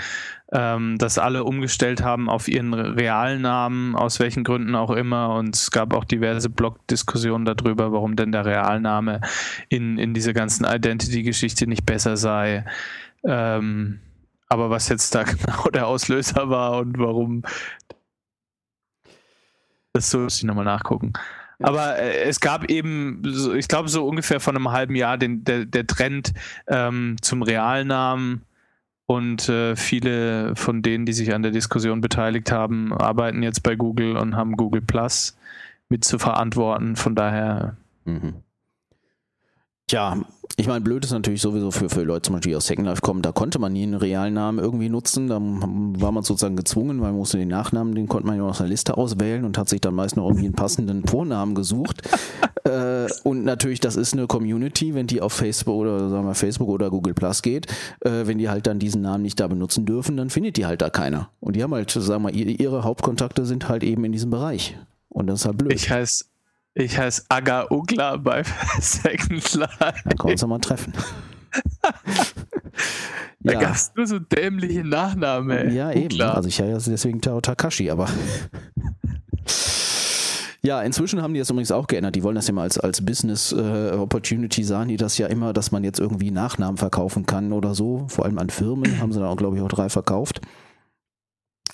ähm, dass alle umgestellt haben auf ihren realen Namen, aus welchen Gründen auch immer. Und es gab auch diverse Blog-Diskussionen darüber, warum denn der Realname in, in dieser ganzen Identity-Geschichte nicht besser sei. Ähm, aber was jetzt da *laughs* genau der Auslöser war und warum, das so muss ich nochmal nachgucken. Aber äh, es gab eben, so, ich glaube, so ungefähr vor einem halben Jahr den, der, der Trend ähm, zum Realnamen. Und äh, viele von denen, die sich an der Diskussion beteiligt haben, arbeiten jetzt bei Google und haben Google Plus mit zu verantworten. Von daher. Mhm. Tja, ich meine, blöd ist natürlich sowieso für, für Leute zum Beispiel, die aus Second Life kommen, da konnte man nie einen realen Namen irgendwie nutzen. Da war man sozusagen gezwungen, weil man musste den Nachnamen, den konnte man ja aus einer Liste auswählen und hat sich dann meist noch irgendwie einen passenden Vornamen gesucht. *laughs* äh, und natürlich, das ist eine Community, wenn die auf Facebook oder sagen wir Facebook oder Google Plus geht, äh, wenn die halt dann diesen Namen nicht da benutzen dürfen, dann findet die halt da keiner. Und die haben halt, sagen wir, ihre Hauptkontakte sind halt eben in diesem Bereich. Und das ist halt blöd. Ich heiße ich heiße Aga Ugla bei *laughs* Second Life. Dann können wir uns mal treffen. da ja. gab es nur so dämliche Nachnamen, ey. Ja, Ugla. eben. Also ich heiße deswegen Tao Takashi, aber. *laughs* Ja, inzwischen haben die das übrigens auch geändert. Die wollen das ja mal als, als Business äh, Opportunity sagen, die das ja immer, dass man jetzt irgendwie Nachnamen verkaufen kann oder so. Vor allem an Firmen haben sie da auch, glaube ich, auch drei verkauft.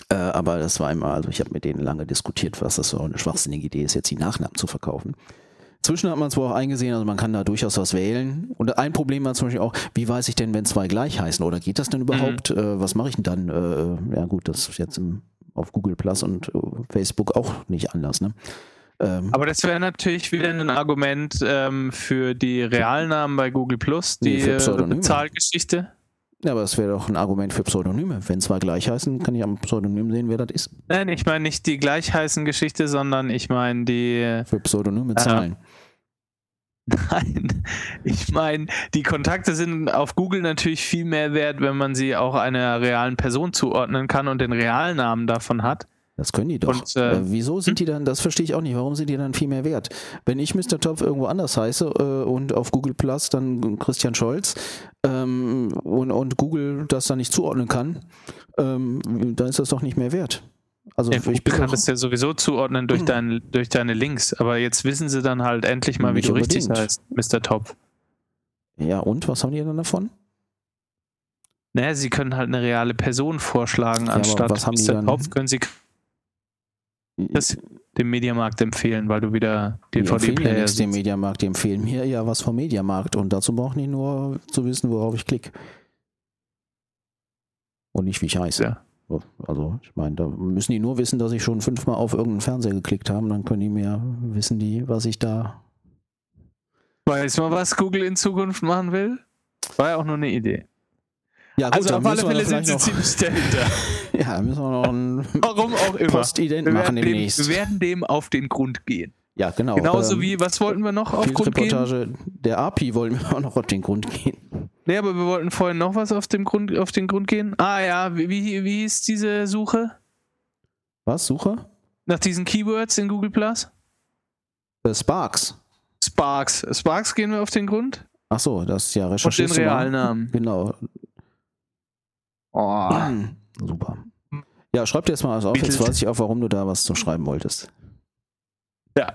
Äh, aber das war immer, also ich habe mit denen lange diskutiert, was das so eine schwachsinnige Idee ist, jetzt die Nachnamen zu verkaufen. Inzwischen hat man zwar auch eingesehen, also man kann da durchaus was wählen. Und ein Problem war zum Beispiel auch, wie weiß ich denn, wenn zwei gleich heißen? Oder geht das denn überhaupt? Mhm. Äh, was mache ich denn dann? Äh, ja gut, das ist jetzt im, auf Google Plus und äh, Facebook auch nicht anders. Ne? Ähm, Aber das wäre natürlich wieder ein Argument ähm, für die Realnamen bei Google Plus, die nee, Bezahlgeschichte. Ja, aber das wäre doch ein Argument für Pseudonyme. Wenn zwei gleich heißen, kann ich am Pseudonym sehen, wer das ist. Nein, ich meine nicht die gleich heißen Geschichte, sondern ich meine die. Für Pseudonyme Zahlen. Äh, nein, ich meine, die Kontakte sind auf Google natürlich viel mehr wert, wenn man sie auch einer realen Person zuordnen kann und den realen Namen davon hat. Das können die doch. Und, äh, äh, wieso sind hm? die dann, das verstehe ich auch nicht, warum sind die dann viel mehr wert? Wenn ich Mr. Topf irgendwo anders heiße äh, und auf Google Plus dann Christian Scholz ähm, und, und Google das dann nicht zuordnen kann, ähm, dann ist das doch nicht mehr wert. Also ja, ich kann das ja sowieso zuordnen durch, hm. dein, durch deine Links, aber jetzt wissen sie dann halt endlich mal, wie du richtig heißt, Mr. Topf. Ja, und was haben die dann davon? Naja, sie können halt eine reale Person vorschlagen, ja, anstatt was haben Mr. Topf können sie das dem Mediamarkt empfehlen, weil du wieder DVD-Player ja dem Mediamarkt, die empfehlen mir ja was vom Mediamarkt und dazu brauchen die nur zu wissen, worauf ich klicke. Und nicht, wie ich heiße. Ja. Also, ich meine, da müssen die nur wissen, dass ich schon fünfmal auf irgendeinen Fernseher geklickt habe, dann können die mir wissen, die, was ich da. Weiß man, was Google in Zukunft machen will? War ja auch nur eine Idee. Ja, gut, also auf alle Fälle sind sie ziemlich dahinter. *laughs* ja, müssen wir noch ein *laughs* Warum auch immer. Postident machen demnächst. Dem, wir werden dem auf den Grund gehen. Ja, genau. Genauso ähm, wie, was wollten wir noch auf den Grund Reportage gehen? Der API wollen wir *laughs* auch noch auf den Grund gehen. Nee, aber wir wollten vorhin noch was auf, dem Grund, auf den Grund gehen. Ah ja, wie, wie hieß diese Suche? Was, Suche? Nach diesen Keywords in Google Plus? Uh, Sparks. Sparks. Sparks gehen wir auf den Grund? Ach so, das ist ja recherchiert. Und den Realnamen. Genau. Oh. *clears throat* Super. Ja, schreib dir jetzt mal was auf. Jetzt weiß ich auch, warum du da was zu schreiben wolltest. Ja.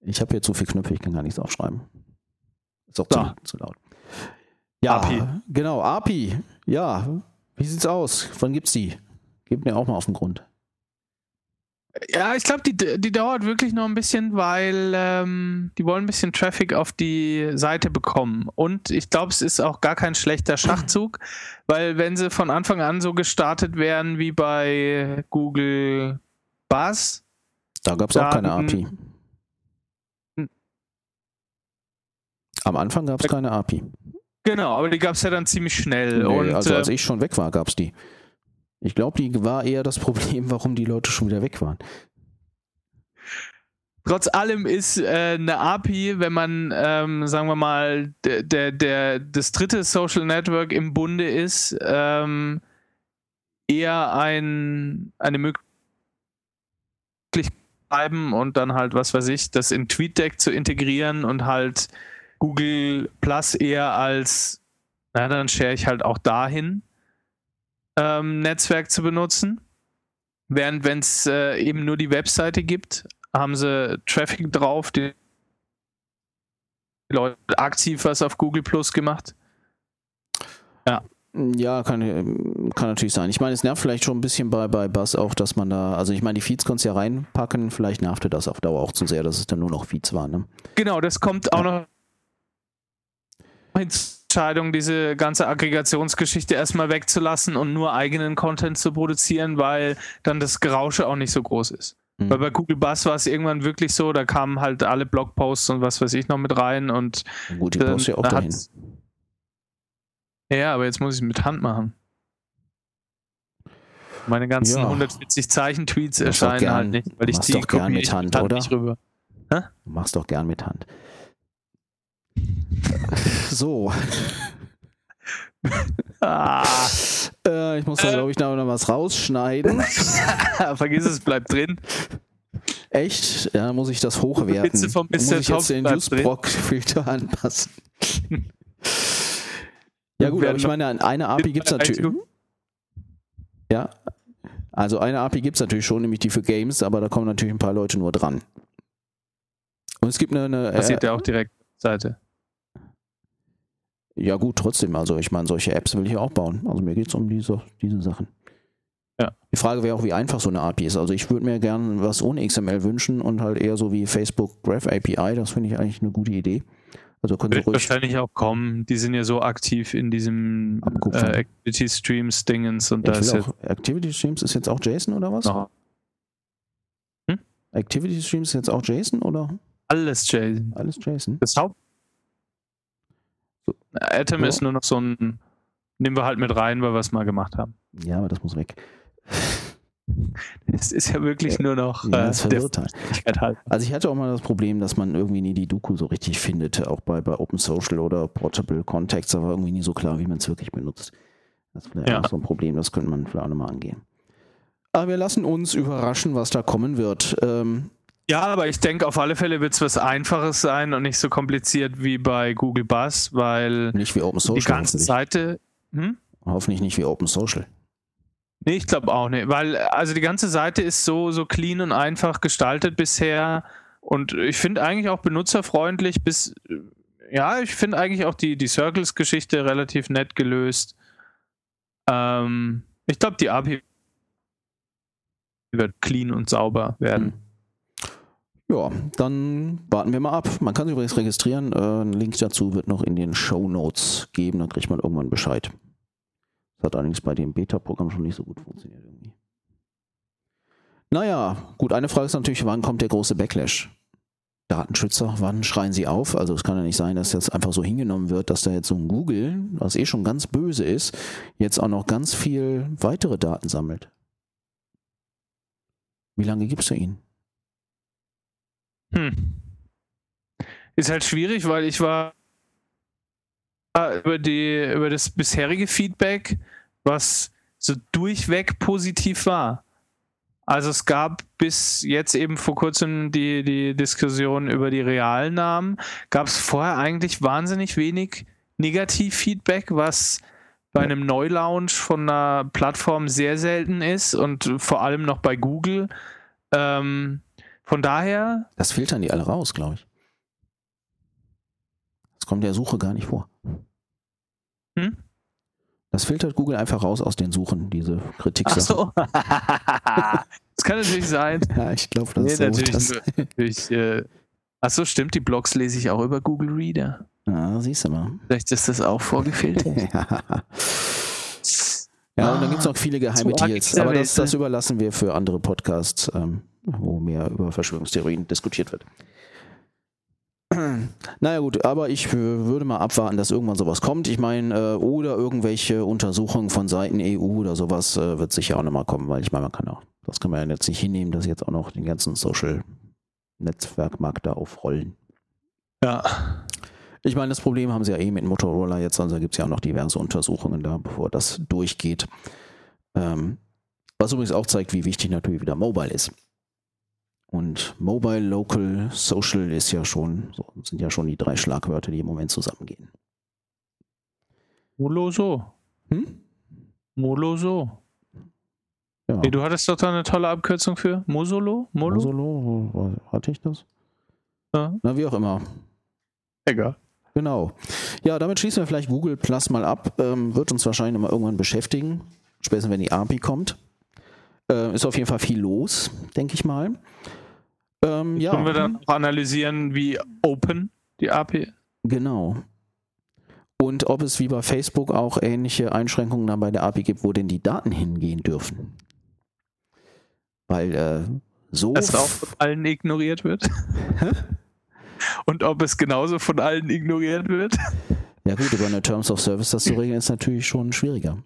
Ich habe hier zu viel Knöpfe, ich kann gar nichts aufschreiben. Ist auch zu, zu, laut. Ja, API. genau, API. Ja, wie sieht's aus? Wann gibt's die? Gib mir auch mal auf den Grund. Ja, ich glaube, die, die dauert wirklich noch ein bisschen, weil ähm, die wollen ein bisschen Traffic auf die Seite bekommen. Und ich glaube, es ist auch gar kein schlechter Schachzug, *laughs* weil wenn sie von Anfang an so gestartet wären wie bei Google Buzz. Da gab es auch keine API. Am Anfang gab es keine API. Genau, aber die gab es ja dann ziemlich schnell. Nee, und, also als äh, ich schon weg war, gab es die. Ich glaube, die war eher das Problem, warum die Leute schon wieder weg waren. Trotz allem ist äh, eine API, wenn man, ähm, sagen wir mal, der, der, das dritte Social Network im Bunde ist, ähm, eher ein, eine Möglichkeit schreiben und dann halt, was weiß ich, das in TweetDeck zu integrieren und halt Google Plus eher als, na, dann share ich halt auch dahin ähm, Netzwerk zu benutzen. Während wenn es äh, eben nur die Webseite gibt, haben sie Traffic drauf, die Leute aktiv was auf Google Plus gemacht. Ja. Ja, kann, kann natürlich sein. Ich meine, es nervt vielleicht schon ein bisschen bei, bei Buzz auch, dass man da, also ich meine, die Feeds konntest ja reinpacken, vielleicht nervte das auf Dauer auch zu sehr, dass es dann nur noch Feeds waren. Ne? Genau, das kommt auch ja. noch Entscheidung, diese ganze Aggregationsgeschichte erstmal wegzulassen und nur eigenen Content zu produzieren, weil dann das Gerausche auch nicht so groß ist. Mhm. Weil bei Google Buzz war es irgendwann wirklich so, da kamen halt alle Blogposts und was weiß ich noch mit rein und gut, die dann, ja auch dahin. Ja, aber jetzt muss ich es mit Hand machen. Meine ganzen ja. 140 Zeichen Tweets erscheinen gern, halt nicht, weil ich die doch gern mit Hand, Hand oder? nicht rüber. Du machst doch gern mit Hand. *laughs* So. *laughs* ah. äh, ich muss da, glaube ich, noch was rausschneiden. *laughs* Vergiss es, bleibt drin. Echt? Ja, muss ich das hochwerten. Witze vom Muss ich jetzt den Justbrock-Filter *laughs* anpassen. ja gut, aber ich meine, eine API gibt es natürlich. Ja, also eine API gibt es natürlich schon, nämlich die für Games, aber da kommen natürlich ein paar Leute nur dran. Und es gibt eine... eine Passiert äh, ja auch direkt Seite. Ja, gut, trotzdem. Also, ich meine, solche Apps will ich auch bauen. Also, mir geht es um diese, diese Sachen. Ja. Die Frage wäre auch, wie einfach so eine API ist. Also, ich würde mir gern was ohne XML wünschen und halt eher so wie Facebook Graph API. Das finde ich eigentlich eine gute Idee. Also können Wird wahrscheinlich auch kommen. Die sind ja so aktiv in diesem äh, Activity Streams Dingens und ja, da ist auch, Activity Streams ist jetzt auch JSON oder was? Hm? Activity Streams ist jetzt auch JSON oder? Alles JSON. Alles JSON. Das Haupt Atom ja. ist nur noch so ein, nehmen wir halt mit rein, weil wir es mal gemacht haben. Ja, aber das muss weg. Es ist ja wirklich nur noch. Ja, das äh, verwirrt halt. halt. Also ich hatte auch mal das Problem, dass man irgendwie nie die Doku so richtig findet, auch bei, bei Open Social oder Portable Contexts, aber irgendwie nie so klar, wie man es wirklich benutzt. Das ist vielleicht ja. auch so ein Problem, das könnte man vielleicht auch nochmal angehen. Aber wir lassen uns überraschen, was da kommen wird. Ähm, ja, aber ich denke, auf alle Fälle wird es was Einfaches sein und nicht so kompliziert wie bei Google Buzz, weil nicht wie Open Social, die ganze Seite. Hm? Hoffentlich nicht wie Open Social. Nee, ich glaube auch nicht, weil also die ganze Seite ist so, so clean und einfach gestaltet bisher und ich finde eigentlich auch benutzerfreundlich bis, ja, ich finde eigentlich auch die, die Circles-Geschichte relativ nett gelöst. Ähm, ich glaube, die API wird clean und sauber werden. Hm. Ja, dann warten wir mal ab. Man kann sich übrigens registrieren. Äh, ein Link dazu wird noch in den Show Notes geben. Dann kriegt man irgendwann Bescheid. Das hat allerdings bei dem Beta-Programm schon nicht so gut funktioniert irgendwie. Naja, gut, eine Frage ist natürlich, wann kommt der große Backlash? Datenschützer, wann schreien sie auf? Also es kann ja nicht sein, dass jetzt einfach so hingenommen wird, dass da jetzt so ein Google, was eh schon ganz böse ist, jetzt auch noch ganz viel weitere Daten sammelt. Wie lange gibst du ihnen? Hm. Ist halt schwierig, weil ich war über, die, über das bisherige Feedback, was so durchweg positiv war. Also es gab bis jetzt eben vor kurzem die, die Diskussion über die realen Namen, gab es vorher eigentlich wahnsinnig wenig Negativ-Feedback, was bei einem Neulaunch von einer Plattform sehr selten ist und vor allem noch bei Google. Ähm, von daher. Das filtern die alle raus, glaube ich. Das kommt der Suche gar nicht vor. Hm? Das filtert Google einfach raus aus den Suchen, diese Kritik. Ach so. *laughs* das kann natürlich sein. *laughs* Ja, ich glaube, das nee, ist so. Natürlich, das natürlich, äh, Achso, stimmt, die Blogs lese ich auch über Google Reader. Ja, siehst du mal. Vielleicht ist das auch vorgefiltert. *laughs* ja. Ja, und dann gibt es noch viele geheime Deals. Aber das, das, überlassen wir für andere Podcasts. Ähm, wo mehr über Verschwörungstheorien diskutiert wird. *clears throat* Naja gut, aber ich würde mal abwarten, dass irgendwann sowas kommt. Ich meine, äh, oder irgendwelche Untersuchungen von Seiten EU oder sowas äh, wird sicher auch nochmal kommen, weil ich meine, man kann auch, das kann man ja jetzt nicht hinnehmen, dass jetzt auch noch den ganzen Social-Netzwerkmarkt da aufrollen. Ja. Ich meine, das Problem haben sie ja eh mit Motorola jetzt, also gibt es ja auch noch diverse Untersuchungen da, bevor das durchgeht. Ähm, was übrigens auch zeigt, wie wichtig natürlich wieder Mobile ist. Und Mobile, Local, Social ist ja schon, so, sind ja schon die drei Schlagwörter, die im Moment zusammengehen. Moloso. Hm? Moloso. Ja. Hey, du hattest doch da eine tolle Abkürzung für Mosolo? Molo? Mosolo, hatte ich das? Ja. Na, wie auch immer. Egal. Genau. Ja, damit schließen wir vielleicht Google Plus mal ab. Ähm, wird uns wahrscheinlich mal irgendwann beschäftigen. Spätestens wenn die API kommt. Äh, ist auf jeden Fall viel los, denke ich mal. Ähm, ja. Können wir dann auch analysieren, wie open die API Genau. Und ob es wie bei Facebook auch ähnliche Einschränkungen dann bei der API gibt, wo denn die Daten hingehen dürfen. Weil äh, so. Das auch von allen ignoriert wird. Und ob es genauso von allen ignoriert wird. Ja, gut, über eine Terms of Service das zu regeln, ist natürlich schon schwieriger.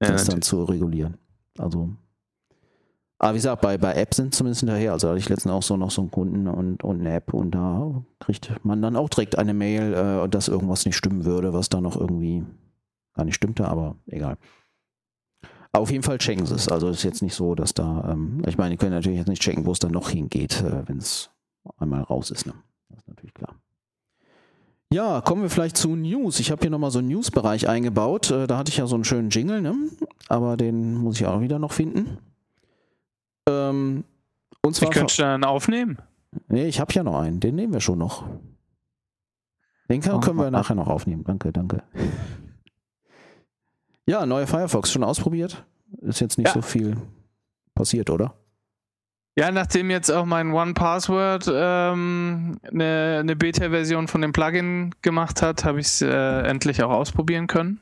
Ja, das natürlich. dann zu regulieren. Also aber wie gesagt, bei, bei Apps sind zumindest hinterher. Also hatte ich letztens auch so noch so einen Kunden und, und eine App und da kriegt man dann auch direkt eine Mail, äh, dass irgendwas nicht stimmen würde, was da noch irgendwie gar nicht stimmte, aber egal. Aber auf jeden Fall checken sie es. Also ist jetzt nicht so, dass da, ähm, ich meine, die können natürlich jetzt nicht checken, wo es dann noch hingeht, äh, wenn es einmal raus ist. Ne? Ist natürlich klar. Ja, kommen wir vielleicht zu News. Ich habe hier nochmal so einen News-Bereich eingebaut. Äh, da hatte ich ja so einen schönen Jingle, ne? aber den muss ich auch wieder noch finden. Ähm, und zwar ich könnte dann aufnehmen. Nee, ich habe ja noch einen. Den nehmen wir schon noch. Den kann, können wir nachher noch aufnehmen. Danke, danke. Ja, neue Firefox schon ausprobiert. Ist jetzt nicht ja. so viel passiert, oder? Ja, nachdem jetzt auch mein One Password ähm, eine, eine Beta-Version von dem Plugin gemacht hat, habe ich es äh, endlich auch ausprobieren können.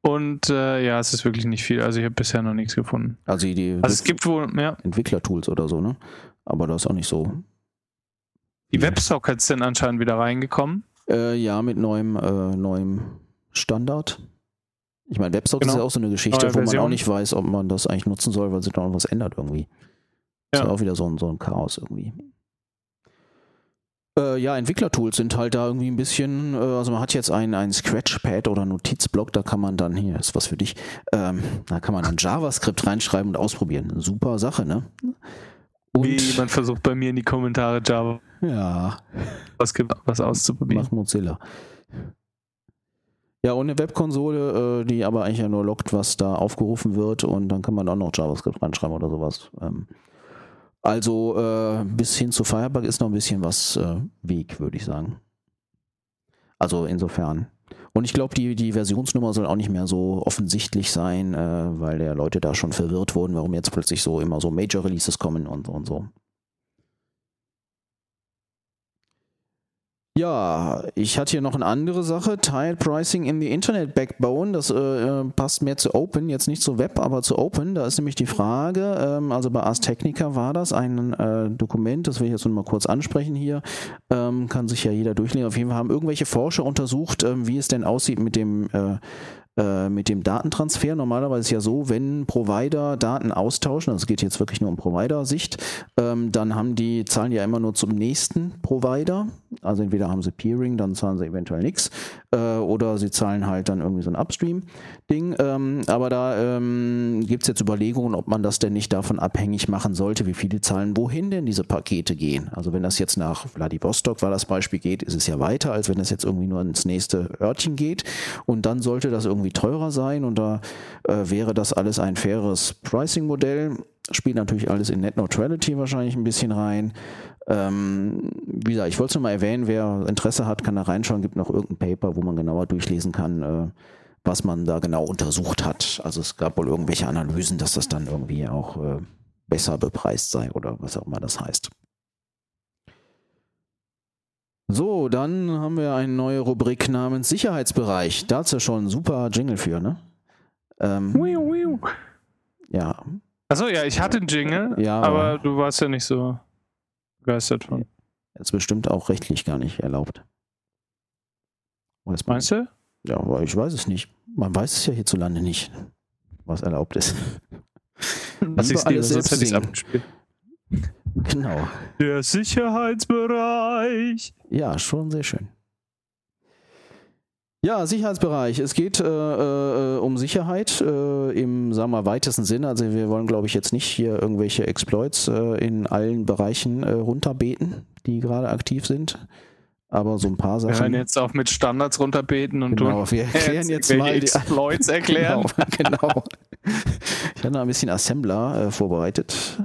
Und äh, ja, es ist wirklich nicht viel. Also ich habe bisher noch nichts gefunden. Also, die also es gibt wohl ja. Entwicklertools oder so, ne? Aber das ist auch nicht so. Die Websockets sind anscheinend wieder reingekommen. Äh, ja, mit neuem, äh, neuem Standard. Ich meine, Websockets genau. ist ja auch so eine Geschichte, Neue wo Version. man auch nicht weiß, ob man das eigentlich nutzen soll, weil sich da noch was ändert irgendwie. Ja. Ist ja auch wieder so ein, so ein Chaos irgendwie. Äh, ja, Entwicklertools sind halt da irgendwie ein bisschen, äh, also man hat jetzt ein, ein Scratchpad oder Notizblock, da kann man dann, hier ist was für dich, ähm, da kann man dann JavaScript reinschreiben und ausprobieren. Super Sache, ne? Und Wie man versucht bei mir in die Kommentare Java ja. was, was auszuprobieren. Mach Mozilla. Ja, und eine Webkonsole, äh, die aber eigentlich ja nur lockt, was da aufgerufen wird und dann kann man auch noch JavaScript reinschreiben oder sowas. Ähm, also äh, bis hin zu Firebug ist noch ein bisschen was äh, Weg, würde ich sagen. Also insofern. Und ich glaube, die, die Versionsnummer soll auch nicht mehr so offensichtlich sein, äh, weil der Leute da schon verwirrt wurden, warum jetzt plötzlich so immer so Major Releases kommen und, und so. Ja, ich hatte hier noch eine andere Sache, Tile Pricing in the Internet Backbone, das äh, äh, passt mehr zu Open, jetzt nicht zu Web, aber zu Open. Da ist nämlich die Frage, ähm, also bei Ars Technica war das ein äh, Dokument, das will ich jetzt nur mal kurz ansprechen hier, ähm, kann sich ja jeder durchlesen. Auf jeden Fall haben irgendwelche Forscher untersucht, ähm, wie es denn aussieht mit dem äh, äh, mit dem Datentransfer. Normalerweise ist ja so, wenn Provider Daten austauschen, also es geht jetzt wirklich nur um Provider-Sicht, ähm, dann haben die, zahlen ja immer nur zum nächsten Provider. Also entweder haben sie Peering, dann zahlen sie eventuell nichts, äh, oder sie zahlen halt dann irgendwie so ein Upstream-Ding. Ähm, aber da ähm, gibt es jetzt Überlegungen, ob man das denn nicht davon abhängig machen sollte, wie viele Zahlen wohin denn diese Pakete gehen. Also wenn das jetzt nach Vladivostok, war das Beispiel, geht, ist es ja weiter, als wenn es jetzt irgendwie nur ins nächste Örtchen geht. Und dann sollte das irgendwie irgendwie teurer sein und da äh, wäre das alles ein faires Pricing-Modell. Spielt natürlich alles in Net Neutrality wahrscheinlich ein bisschen rein. Ähm, wie gesagt, ich wollte es nur mal erwähnen, wer Interesse hat, kann da reinschauen. Gibt noch irgendein Paper, wo man genauer durchlesen kann, äh, was man da genau untersucht hat. Also es gab wohl irgendwelche Analysen, dass das dann irgendwie auch äh, besser bepreist sei oder was auch immer das heißt. So, dann haben wir eine neue Rubrik namens Sicherheitsbereich. Da ist ja schon ein super Jingle für, ne? Ähm, ja. Achso, ja, ich hatte einen Jingle, ja, aber, aber du warst ja nicht so begeistert von. Ist bestimmt auch rechtlich gar nicht erlaubt. Weiß Meinst du? Ja, aber ich weiß es nicht. Man weiß es ja hierzulande nicht, was erlaubt ist. Was ist alles selbst abgespielt. Genau. Der Sicherheitsbereich. Ja, schon sehr schön. Ja, Sicherheitsbereich. Es geht äh, äh, um Sicherheit äh, im, sagen wir, weitesten Sinne. Also wir wollen, glaube ich, jetzt nicht hier irgendwelche Exploits äh, in allen Bereichen äh, runterbeten, die gerade aktiv sind. Aber so ein paar Sachen. Wir hören jetzt auch mit Standards runterbeten und genau, wir *laughs* erklären jetzt, jetzt mal die Exploits erklären. *laughs* genau, genau. Ich habe noch ein bisschen Assembler äh, vorbereitet.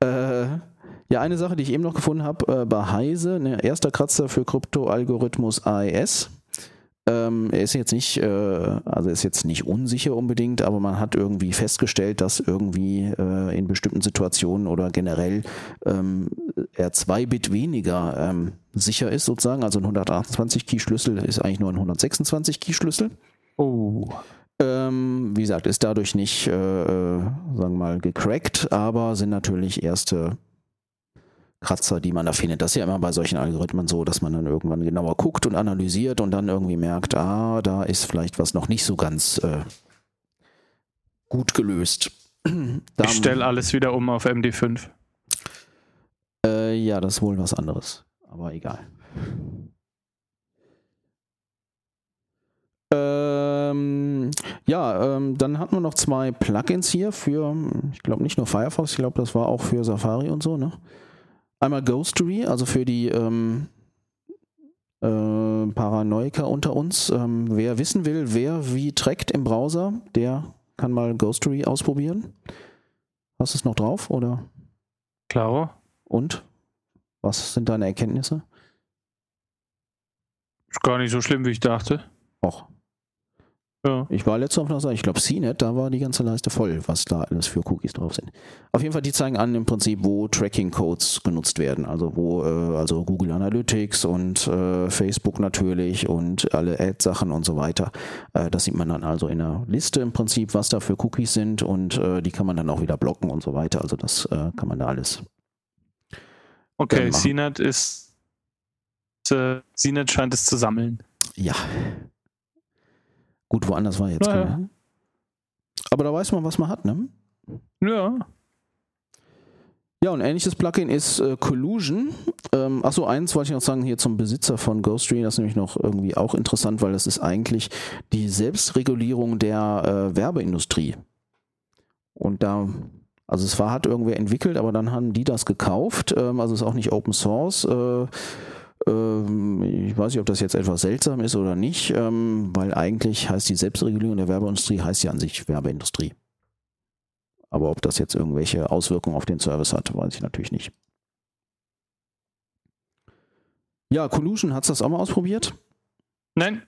Äh, ja, eine Sache, die ich eben noch gefunden habe, äh, bei Heise, ne, erster Kratzer für Kryptoalgorithmus AES. Ähm, er ist jetzt nicht, äh, also ist jetzt nicht unsicher unbedingt, aber man hat irgendwie festgestellt, dass irgendwie äh, in bestimmten Situationen oder generell ähm, er zwei Bit weniger ähm, sicher ist sozusagen. Also ein 128 Key Schlüssel ist eigentlich nur ein 126 Key Schlüssel. Oh. Ähm, wie gesagt, ist dadurch nicht, äh, äh, sagen wir mal, gecrackt, aber sind natürlich erste Kratzer, die man da findet. Das ist ja immer bei solchen Algorithmen so, dass man dann irgendwann genauer guckt und analysiert und dann irgendwie merkt, ah, da ist vielleicht was noch nicht so ganz äh, gut gelöst. *clears throat* ich stelle alles wieder um auf MD5. Äh, ja, das ist wohl was anderes, aber egal. Ähm, ja, ähm, dann hatten wir noch zwei Plugins hier für, ich glaube nicht nur Firefox, ich glaube, das war auch für Safari und so, ne? Einmal Ghostery, also für die ähm, äh, Paranoiker unter uns. Ähm, wer wissen will, wer wie trackt im Browser, der kann mal Ghostery ausprobieren. Hast du es noch drauf, oder? Klar. Und? Was sind deine Erkenntnisse? Ist gar nicht so schlimm, wie ich dachte. Och. Ja. Ich war letzte Woche noch sagen, ich glaube CNET, da war die ganze Leiste voll, was da alles für Cookies drauf sind. Auf jeden Fall, die zeigen an im Prinzip, wo Tracking-Codes genutzt werden. Also wo, äh, also Google Analytics und äh, Facebook natürlich und alle Ad-Sachen und so weiter. Äh, das sieht man dann also in der Liste im Prinzip, was da für Cookies sind und äh, die kann man dann auch wieder blocken und so weiter. Also das äh, kann man da alles. Okay, CNET ist CNET scheint es zu sammeln. Ja. Gut, woanders war jetzt. Ja. Aber da weiß man, was man hat, ne? Ja. Ja, und ähnliches Plugin ist äh, Collusion. Ähm, achso, eins wollte ich noch sagen hier zum Besitzer von GhostTree, das ist nämlich noch irgendwie auch interessant, weil das ist eigentlich die Selbstregulierung der äh, Werbeindustrie. Und da, also es war, hat irgendwer entwickelt, aber dann haben die das gekauft. Ähm, also ist auch nicht Open Source. Äh, ich weiß nicht, ob das jetzt etwas seltsam ist oder nicht, ähm, weil eigentlich heißt die Selbstregulierung der Werbeindustrie heißt ja an sich Werbeindustrie. Aber ob das jetzt irgendwelche Auswirkungen auf den Service hat, weiß ich natürlich nicht. Ja, Collusion, hat es das auch mal ausprobiert? Nein.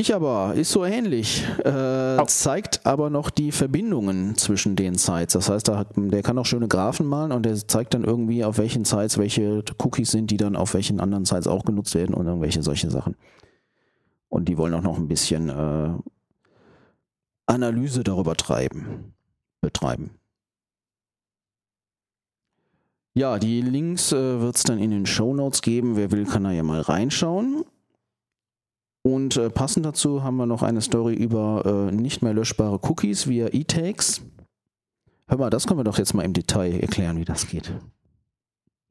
Ich aber, ist so ähnlich. Äh. Zeigt aber noch die Verbindungen zwischen den Sites. Das heißt, hat, der kann auch schöne Graphen malen und der zeigt dann irgendwie, auf welchen Sites welche Cookies sind, die dann auf welchen anderen Sites auch genutzt werden und irgendwelche solche Sachen. Und die wollen auch noch ein bisschen äh, Analyse darüber treiben betreiben. Ja, die Links äh, wird es dann in den Show Notes geben. Wer will, kann da ja mal reinschauen. Und äh, passend dazu haben wir noch eine Story über äh, nicht mehr löschbare Cookies via E-Tags. Hör mal, das können wir doch jetzt mal im Detail erklären, wie das geht.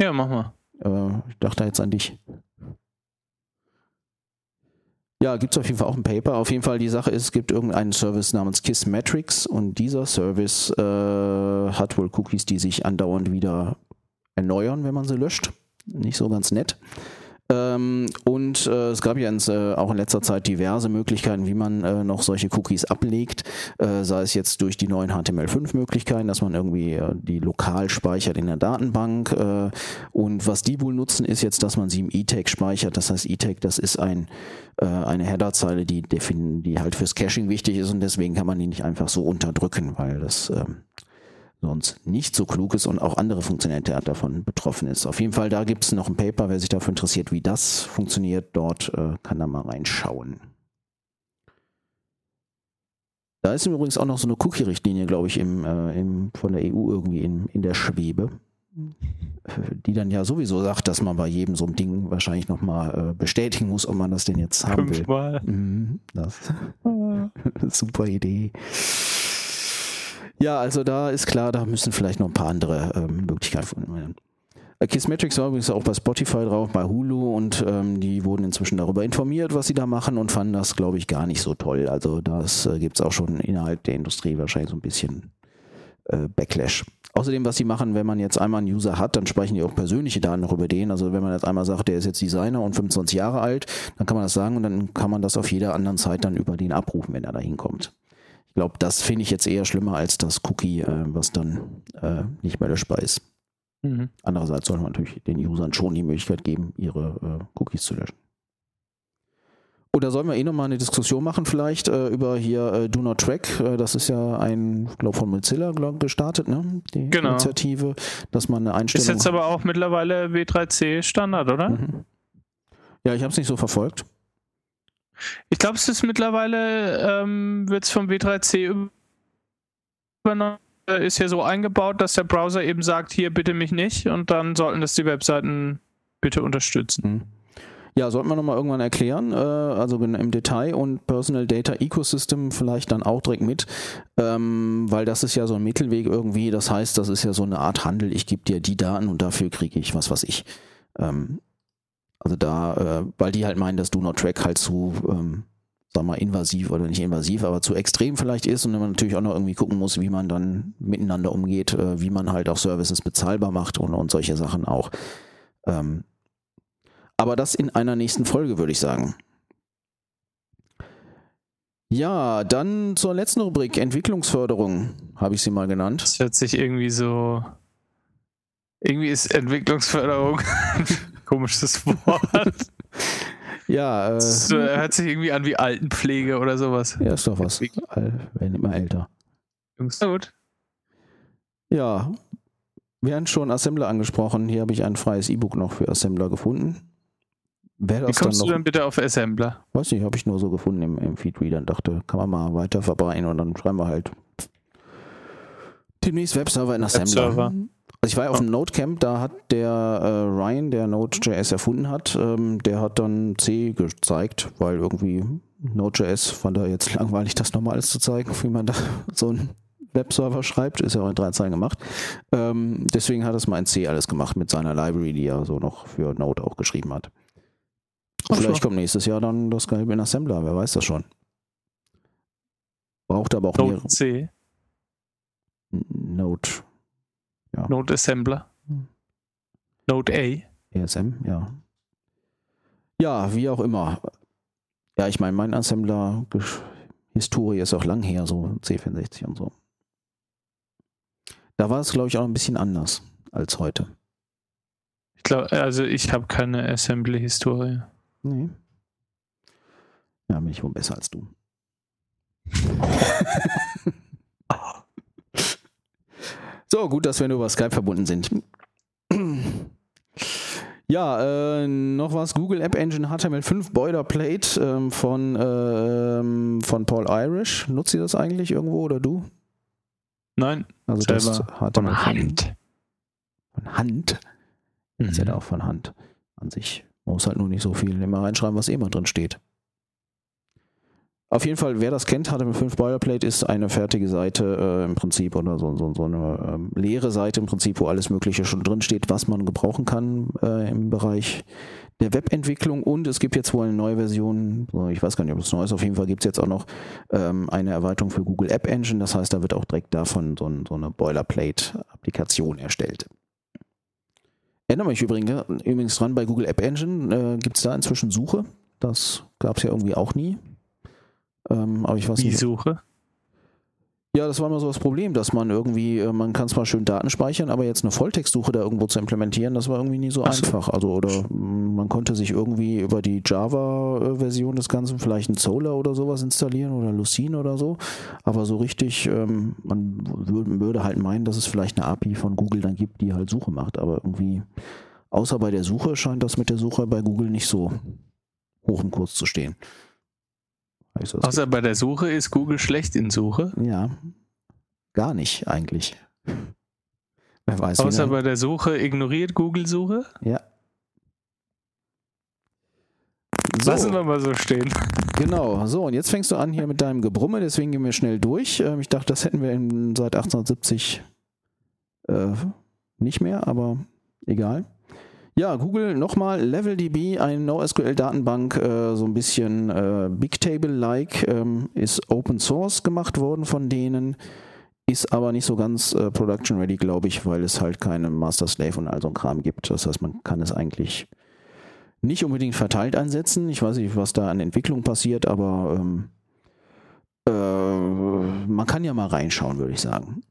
Ja, mach mal. Äh, ich dachte jetzt an dich. Ja, gibt es auf jeden Fall auch ein Paper. Auf jeden Fall die Sache ist, es gibt irgendeinen Service namens Kissmetrics und dieser Service äh, hat wohl Cookies, die sich andauernd wieder erneuern, wenn man sie löscht. Nicht so ganz nett. Ähm, und äh, es gab ja äh, auch in letzter Zeit diverse Möglichkeiten, wie man äh, noch solche Cookies ablegt, äh, sei es jetzt durch die neuen HTML5-Möglichkeiten, dass man irgendwie äh, die lokal speichert in der Datenbank. Äh, und was die wohl nutzen, ist jetzt, dass man sie im E-Tag speichert. Das heißt, E-Tag, das ist ein, eine Headerzeile, die, die halt fürs Caching wichtig ist und deswegen kann man die nicht einfach so unterdrücken, weil das ähm, sonst nicht so klug ist und auch andere Funktionalität davon betroffen ist. Auf jeden Fall, da gibt es noch ein Paper, wer sich dafür interessiert, wie das funktioniert, dort äh, kann da mal reinschauen. Da ist übrigens auch noch so eine Cookie-Richtlinie, glaube ich, im, äh, im, von der EU irgendwie in, in der Schwebe, *laughs* die dann ja sowieso sagt, dass man bei jedem so einem Ding wahrscheinlich nochmal äh, bestätigen muss, ob man das denn jetzt haben Fünfmal. will. Mhm, das. *laughs* Super Idee. Ja, also da ist klar, da müssen vielleicht noch ein paar andere ähm, Möglichkeiten gefunden werden. Äh, Kissmetrics war übrigens auch bei Spotify drauf, bei Hulu und ähm, die wurden inzwischen darüber informiert, was sie da machen und fanden das, glaube ich, gar nicht so toll. Also das äh, gibt es auch schon innerhalb der Industrie wahrscheinlich so ein bisschen äh, Backlash. Außerdem, was sie machen, wenn man jetzt einmal einen User hat, dann speichern die auch persönliche Daten noch über den. Also wenn man jetzt einmal sagt, der ist jetzt Designer und 25 Jahre alt, dann kann man das sagen und dann kann man das auf jeder anderen Zeit dann über den abrufen, wenn er da hinkommt. Ich glaube, das finde ich jetzt eher schlimmer als das Cookie, äh, was dann äh, nicht mehr löschbar ist. Mhm. Andererseits soll man natürlich den Usern schon die Möglichkeit geben, ihre äh, Cookies zu löschen. Oder sollen wir eh nochmal eine Diskussion machen, vielleicht äh, über hier äh, Do Not Track? Äh, das ist ja ein, glaube von Mozilla glaub, gestartet, ne? Die genau. Initiative, dass man eine Einstellung. Ist jetzt aber auch mittlerweile W3C Standard, oder? Mhm. Ja, ich habe es nicht so verfolgt. Ich glaube, es ist mittlerweile, ähm, wird es vom W3C übernommen, ist ja so eingebaut, dass der Browser eben sagt, hier bitte mich nicht und dann sollten das die Webseiten bitte unterstützen. Mhm. Ja, sollten wir nochmal irgendwann erklären, äh, also im Detail und Personal Data Ecosystem vielleicht dann auch direkt mit, ähm, weil das ist ja so ein Mittelweg irgendwie, das heißt, das ist ja so eine Art Handel, ich gebe dir die Daten und dafür kriege ich was, was ich. Ähm, also da, äh, weil die halt meinen, dass Do Not Track halt zu, ähm, sag mal, invasiv oder nicht invasiv, aber zu extrem vielleicht ist und man natürlich auch noch irgendwie gucken muss, wie man dann miteinander umgeht, äh, wie man halt auch Services bezahlbar macht und, und solche Sachen auch. Ähm, aber das in einer nächsten Folge, würde ich sagen. Ja, dann zur letzten Rubrik, Entwicklungsförderung, habe ich sie mal genannt. Das hört sich irgendwie so. Irgendwie ist Entwicklungsförderung *laughs* komisches *laughs* Wort. ja, äh, das hört sich irgendwie an wie Altenpflege oder sowas. Ja, ist doch was. Werden immer älter. Jungs, gut. Ja, wir haben schon Assembler angesprochen. Hier habe ich ein freies E-Book noch für Assembler gefunden. Wer Wie kommst du denn bitte auf Assembler? Weiß nicht, habe ich nur so gefunden im, im Feedreader und dachte, kann man mal weiter verbreiten und dann schreiben wir halt demnächst Webserver in Assembler. Webserver. Also ich war ja auf dem Node-Camp, da hat der äh, Ryan, der Node.js erfunden hat, ähm, der hat dann C gezeigt, weil irgendwie Node.js fand er jetzt langweilig, das nochmal alles zu zeigen, wie man da *laughs* so ein Webserver schreibt, ist ja auch in drei Zeilen gemacht. Ähm, deswegen hat es mal in C alles gemacht mit seiner Library, die er so noch für Node auch geschrieben hat. Ach Vielleicht so. kommt nächstes Jahr dann das Skype in Assembler, wer weiß das schon. Braucht aber auch Node mehrere. C. Node. Ja. Node Assembler. Hm. Node A. ESM, ja. Ja, wie auch immer. Ja, ich meine, mein Assembler-Historie ist auch lang her, so C64 und so. Da war es, glaube ich, auch ein bisschen anders als heute. Ich glaube, also ich habe keine Assembly-Historie. Nee. Ja, bin ich wohl besser als du. *laughs* so, gut, dass wir nur über Skype verbunden sind. Ja, äh, noch was. Google App Engine HTML5 Boilerplate ähm, von, äh, von Paul Irish. Nutzt ihr das eigentlich irgendwo oder du? Nein, also selber das von Hand. Von Hand? Mhm. Das ist ja auch von Hand an sich. Man muss halt nur nicht so viel immer reinschreiben, was eh immer drin steht. Auf jeden Fall, wer das kennt, HTML5 Boilerplate ist eine fertige Seite äh, im Prinzip oder so, so, so eine ähm, leere Seite im Prinzip, wo alles Mögliche schon drin steht, was man gebrauchen kann äh, im Bereich der Webentwicklung. Und es gibt jetzt wohl eine neue Version, ich weiß gar nicht, ob es neu ist, auf jeden Fall gibt es jetzt auch noch ähm, eine Erweiterung für Google App Engine. Das heißt, da wird auch direkt davon so, so eine Boilerplate-Applikation erstellt. Erinnere mich übrigens, übrigens dran, bei Google App Engine äh, gibt es da inzwischen Suche. Das gab es ja irgendwie auch nie. Ähm, aber ich weiß Die nicht. Suche? Ja, das war immer so das Problem, dass man irgendwie, äh, man kann zwar schön Daten speichern, aber jetzt eine Volltextsuche da irgendwo zu implementieren, das war irgendwie nie so, so. einfach. Also, oder man konnte sich irgendwie über die Java-Version des Ganzen vielleicht ein Solar oder sowas installieren oder Lucene oder so. Aber so richtig, ähm, man würde halt meinen, dass es vielleicht eine API von Google dann gibt, die halt Suche macht. Aber irgendwie, außer bei der Suche scheint das mit der Suche bei Google nicht so hoch im Kurs zu stehen. Außer bei der Suche ist Google schlecht in Suche. Ja, gar nicht eigentlich. Wer weiß. Außer bei der Suche ignoriert Google Suche? Ja. So. Lassen wir mal so stehen. Genau, so und jetzt fängst du an hier mit deinem Gebrumme, deswegen gehen wir schnell durch. Ähm, ich dachte, das hätten wir in, seit 1870 äh, nicht mehr, aber egal. Ja, Google nochmal LevelDB, eine NoSQL-Datenbank, äh, so ein bisschen äh, Bigtable-like, ähm, ist Open Source gemacht worden von denen, ist aber nicht so ganz äh, production-ready, glaube ich, weil es halt keine Master-Slave und all so ein Kram gibt. Das heißt, man kann es eigentlich nicht unbedingt verteilt einsetzen. Ich weiß nicht, was da an Entwicklung passiert, aber ähm, äh, man kann ja mal reinschauen, würde ich sagen.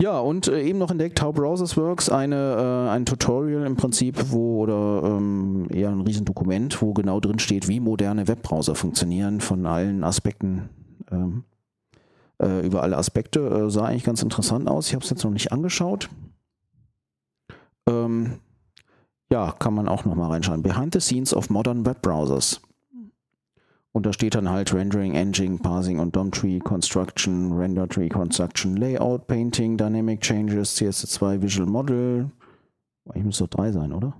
Ja, und äh, eben noch entdeckt How Browsers Works, eine, äh, ein Tutorial im Prinzip, wo, oder ähm, eher ein Riesendokument, wo genau drin steht, wie moderne Webbrowser funktionieren, von allen Aspekten, ähm, äh, über alle Aspekte. Äh, sah eigentlich ganz interessant aus. Ich habe es jetzt noch nicht angeschaut. Ähm, ja, kann man auch nochmal reinschauen. Behind the Scenes of Modern Web Browsers. Und da steht dann halt Rendering, Engine, Parsing und DOM Tree Construction, Render Tree Construction, Layout, Painting, Dynamic Changes, CS2 Visual Model. Ich muss doch drei sein, oder?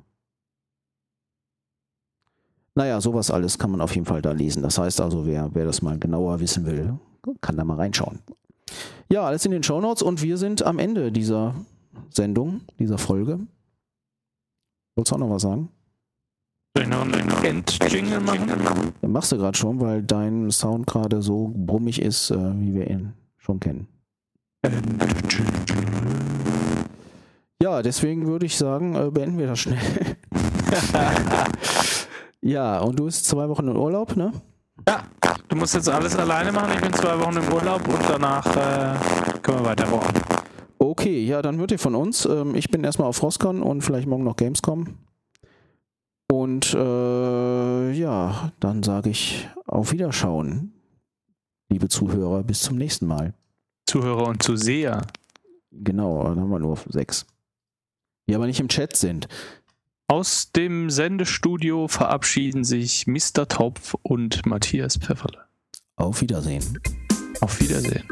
Naja, sowas alles kann man auf jeden Fall da lesen. Das heißt also, wer, wer das mal genauer wissen will, kann da mal reinschauen. Ja, alles in den Show Notes und wir sind am Ende dieser Sendung, dieser Folge. Wolltest du auch noch was sagen? End-Jingle machen? Machst du gerade schon, weil dein Sound gerade so brummig ist, äh, wie wir ihn schon kennen. Ja, deswegen würde ich sagen, äh, beenden wir das schnell. *laughs* ja, und du bist zwei Wochen in Urlaub, ne? Ja, du musst jetzt alles alleine machen. Ich bin zwei Wochen im Urlaub und danach äh, können wir weiterbauen. Okay, ja, dann wird ihr von uns. Ähm, ich bin erstmal auf Frostcon und vielleicht morgen noch Gamescom. Und äh, ja, dann sage ich auf Wiederschauen, liebe Zuhörer, bis zum nächsten Mal. Zuhörer und Zuseher. Genau, dann haben wir nur sechs. Die aber nicht im Chat sind. Aus dem Sendestudio verabschieden sich Mr. Topf und Matthias Pfefferle. Auf Wiedersehen. Auf Wiedersehen.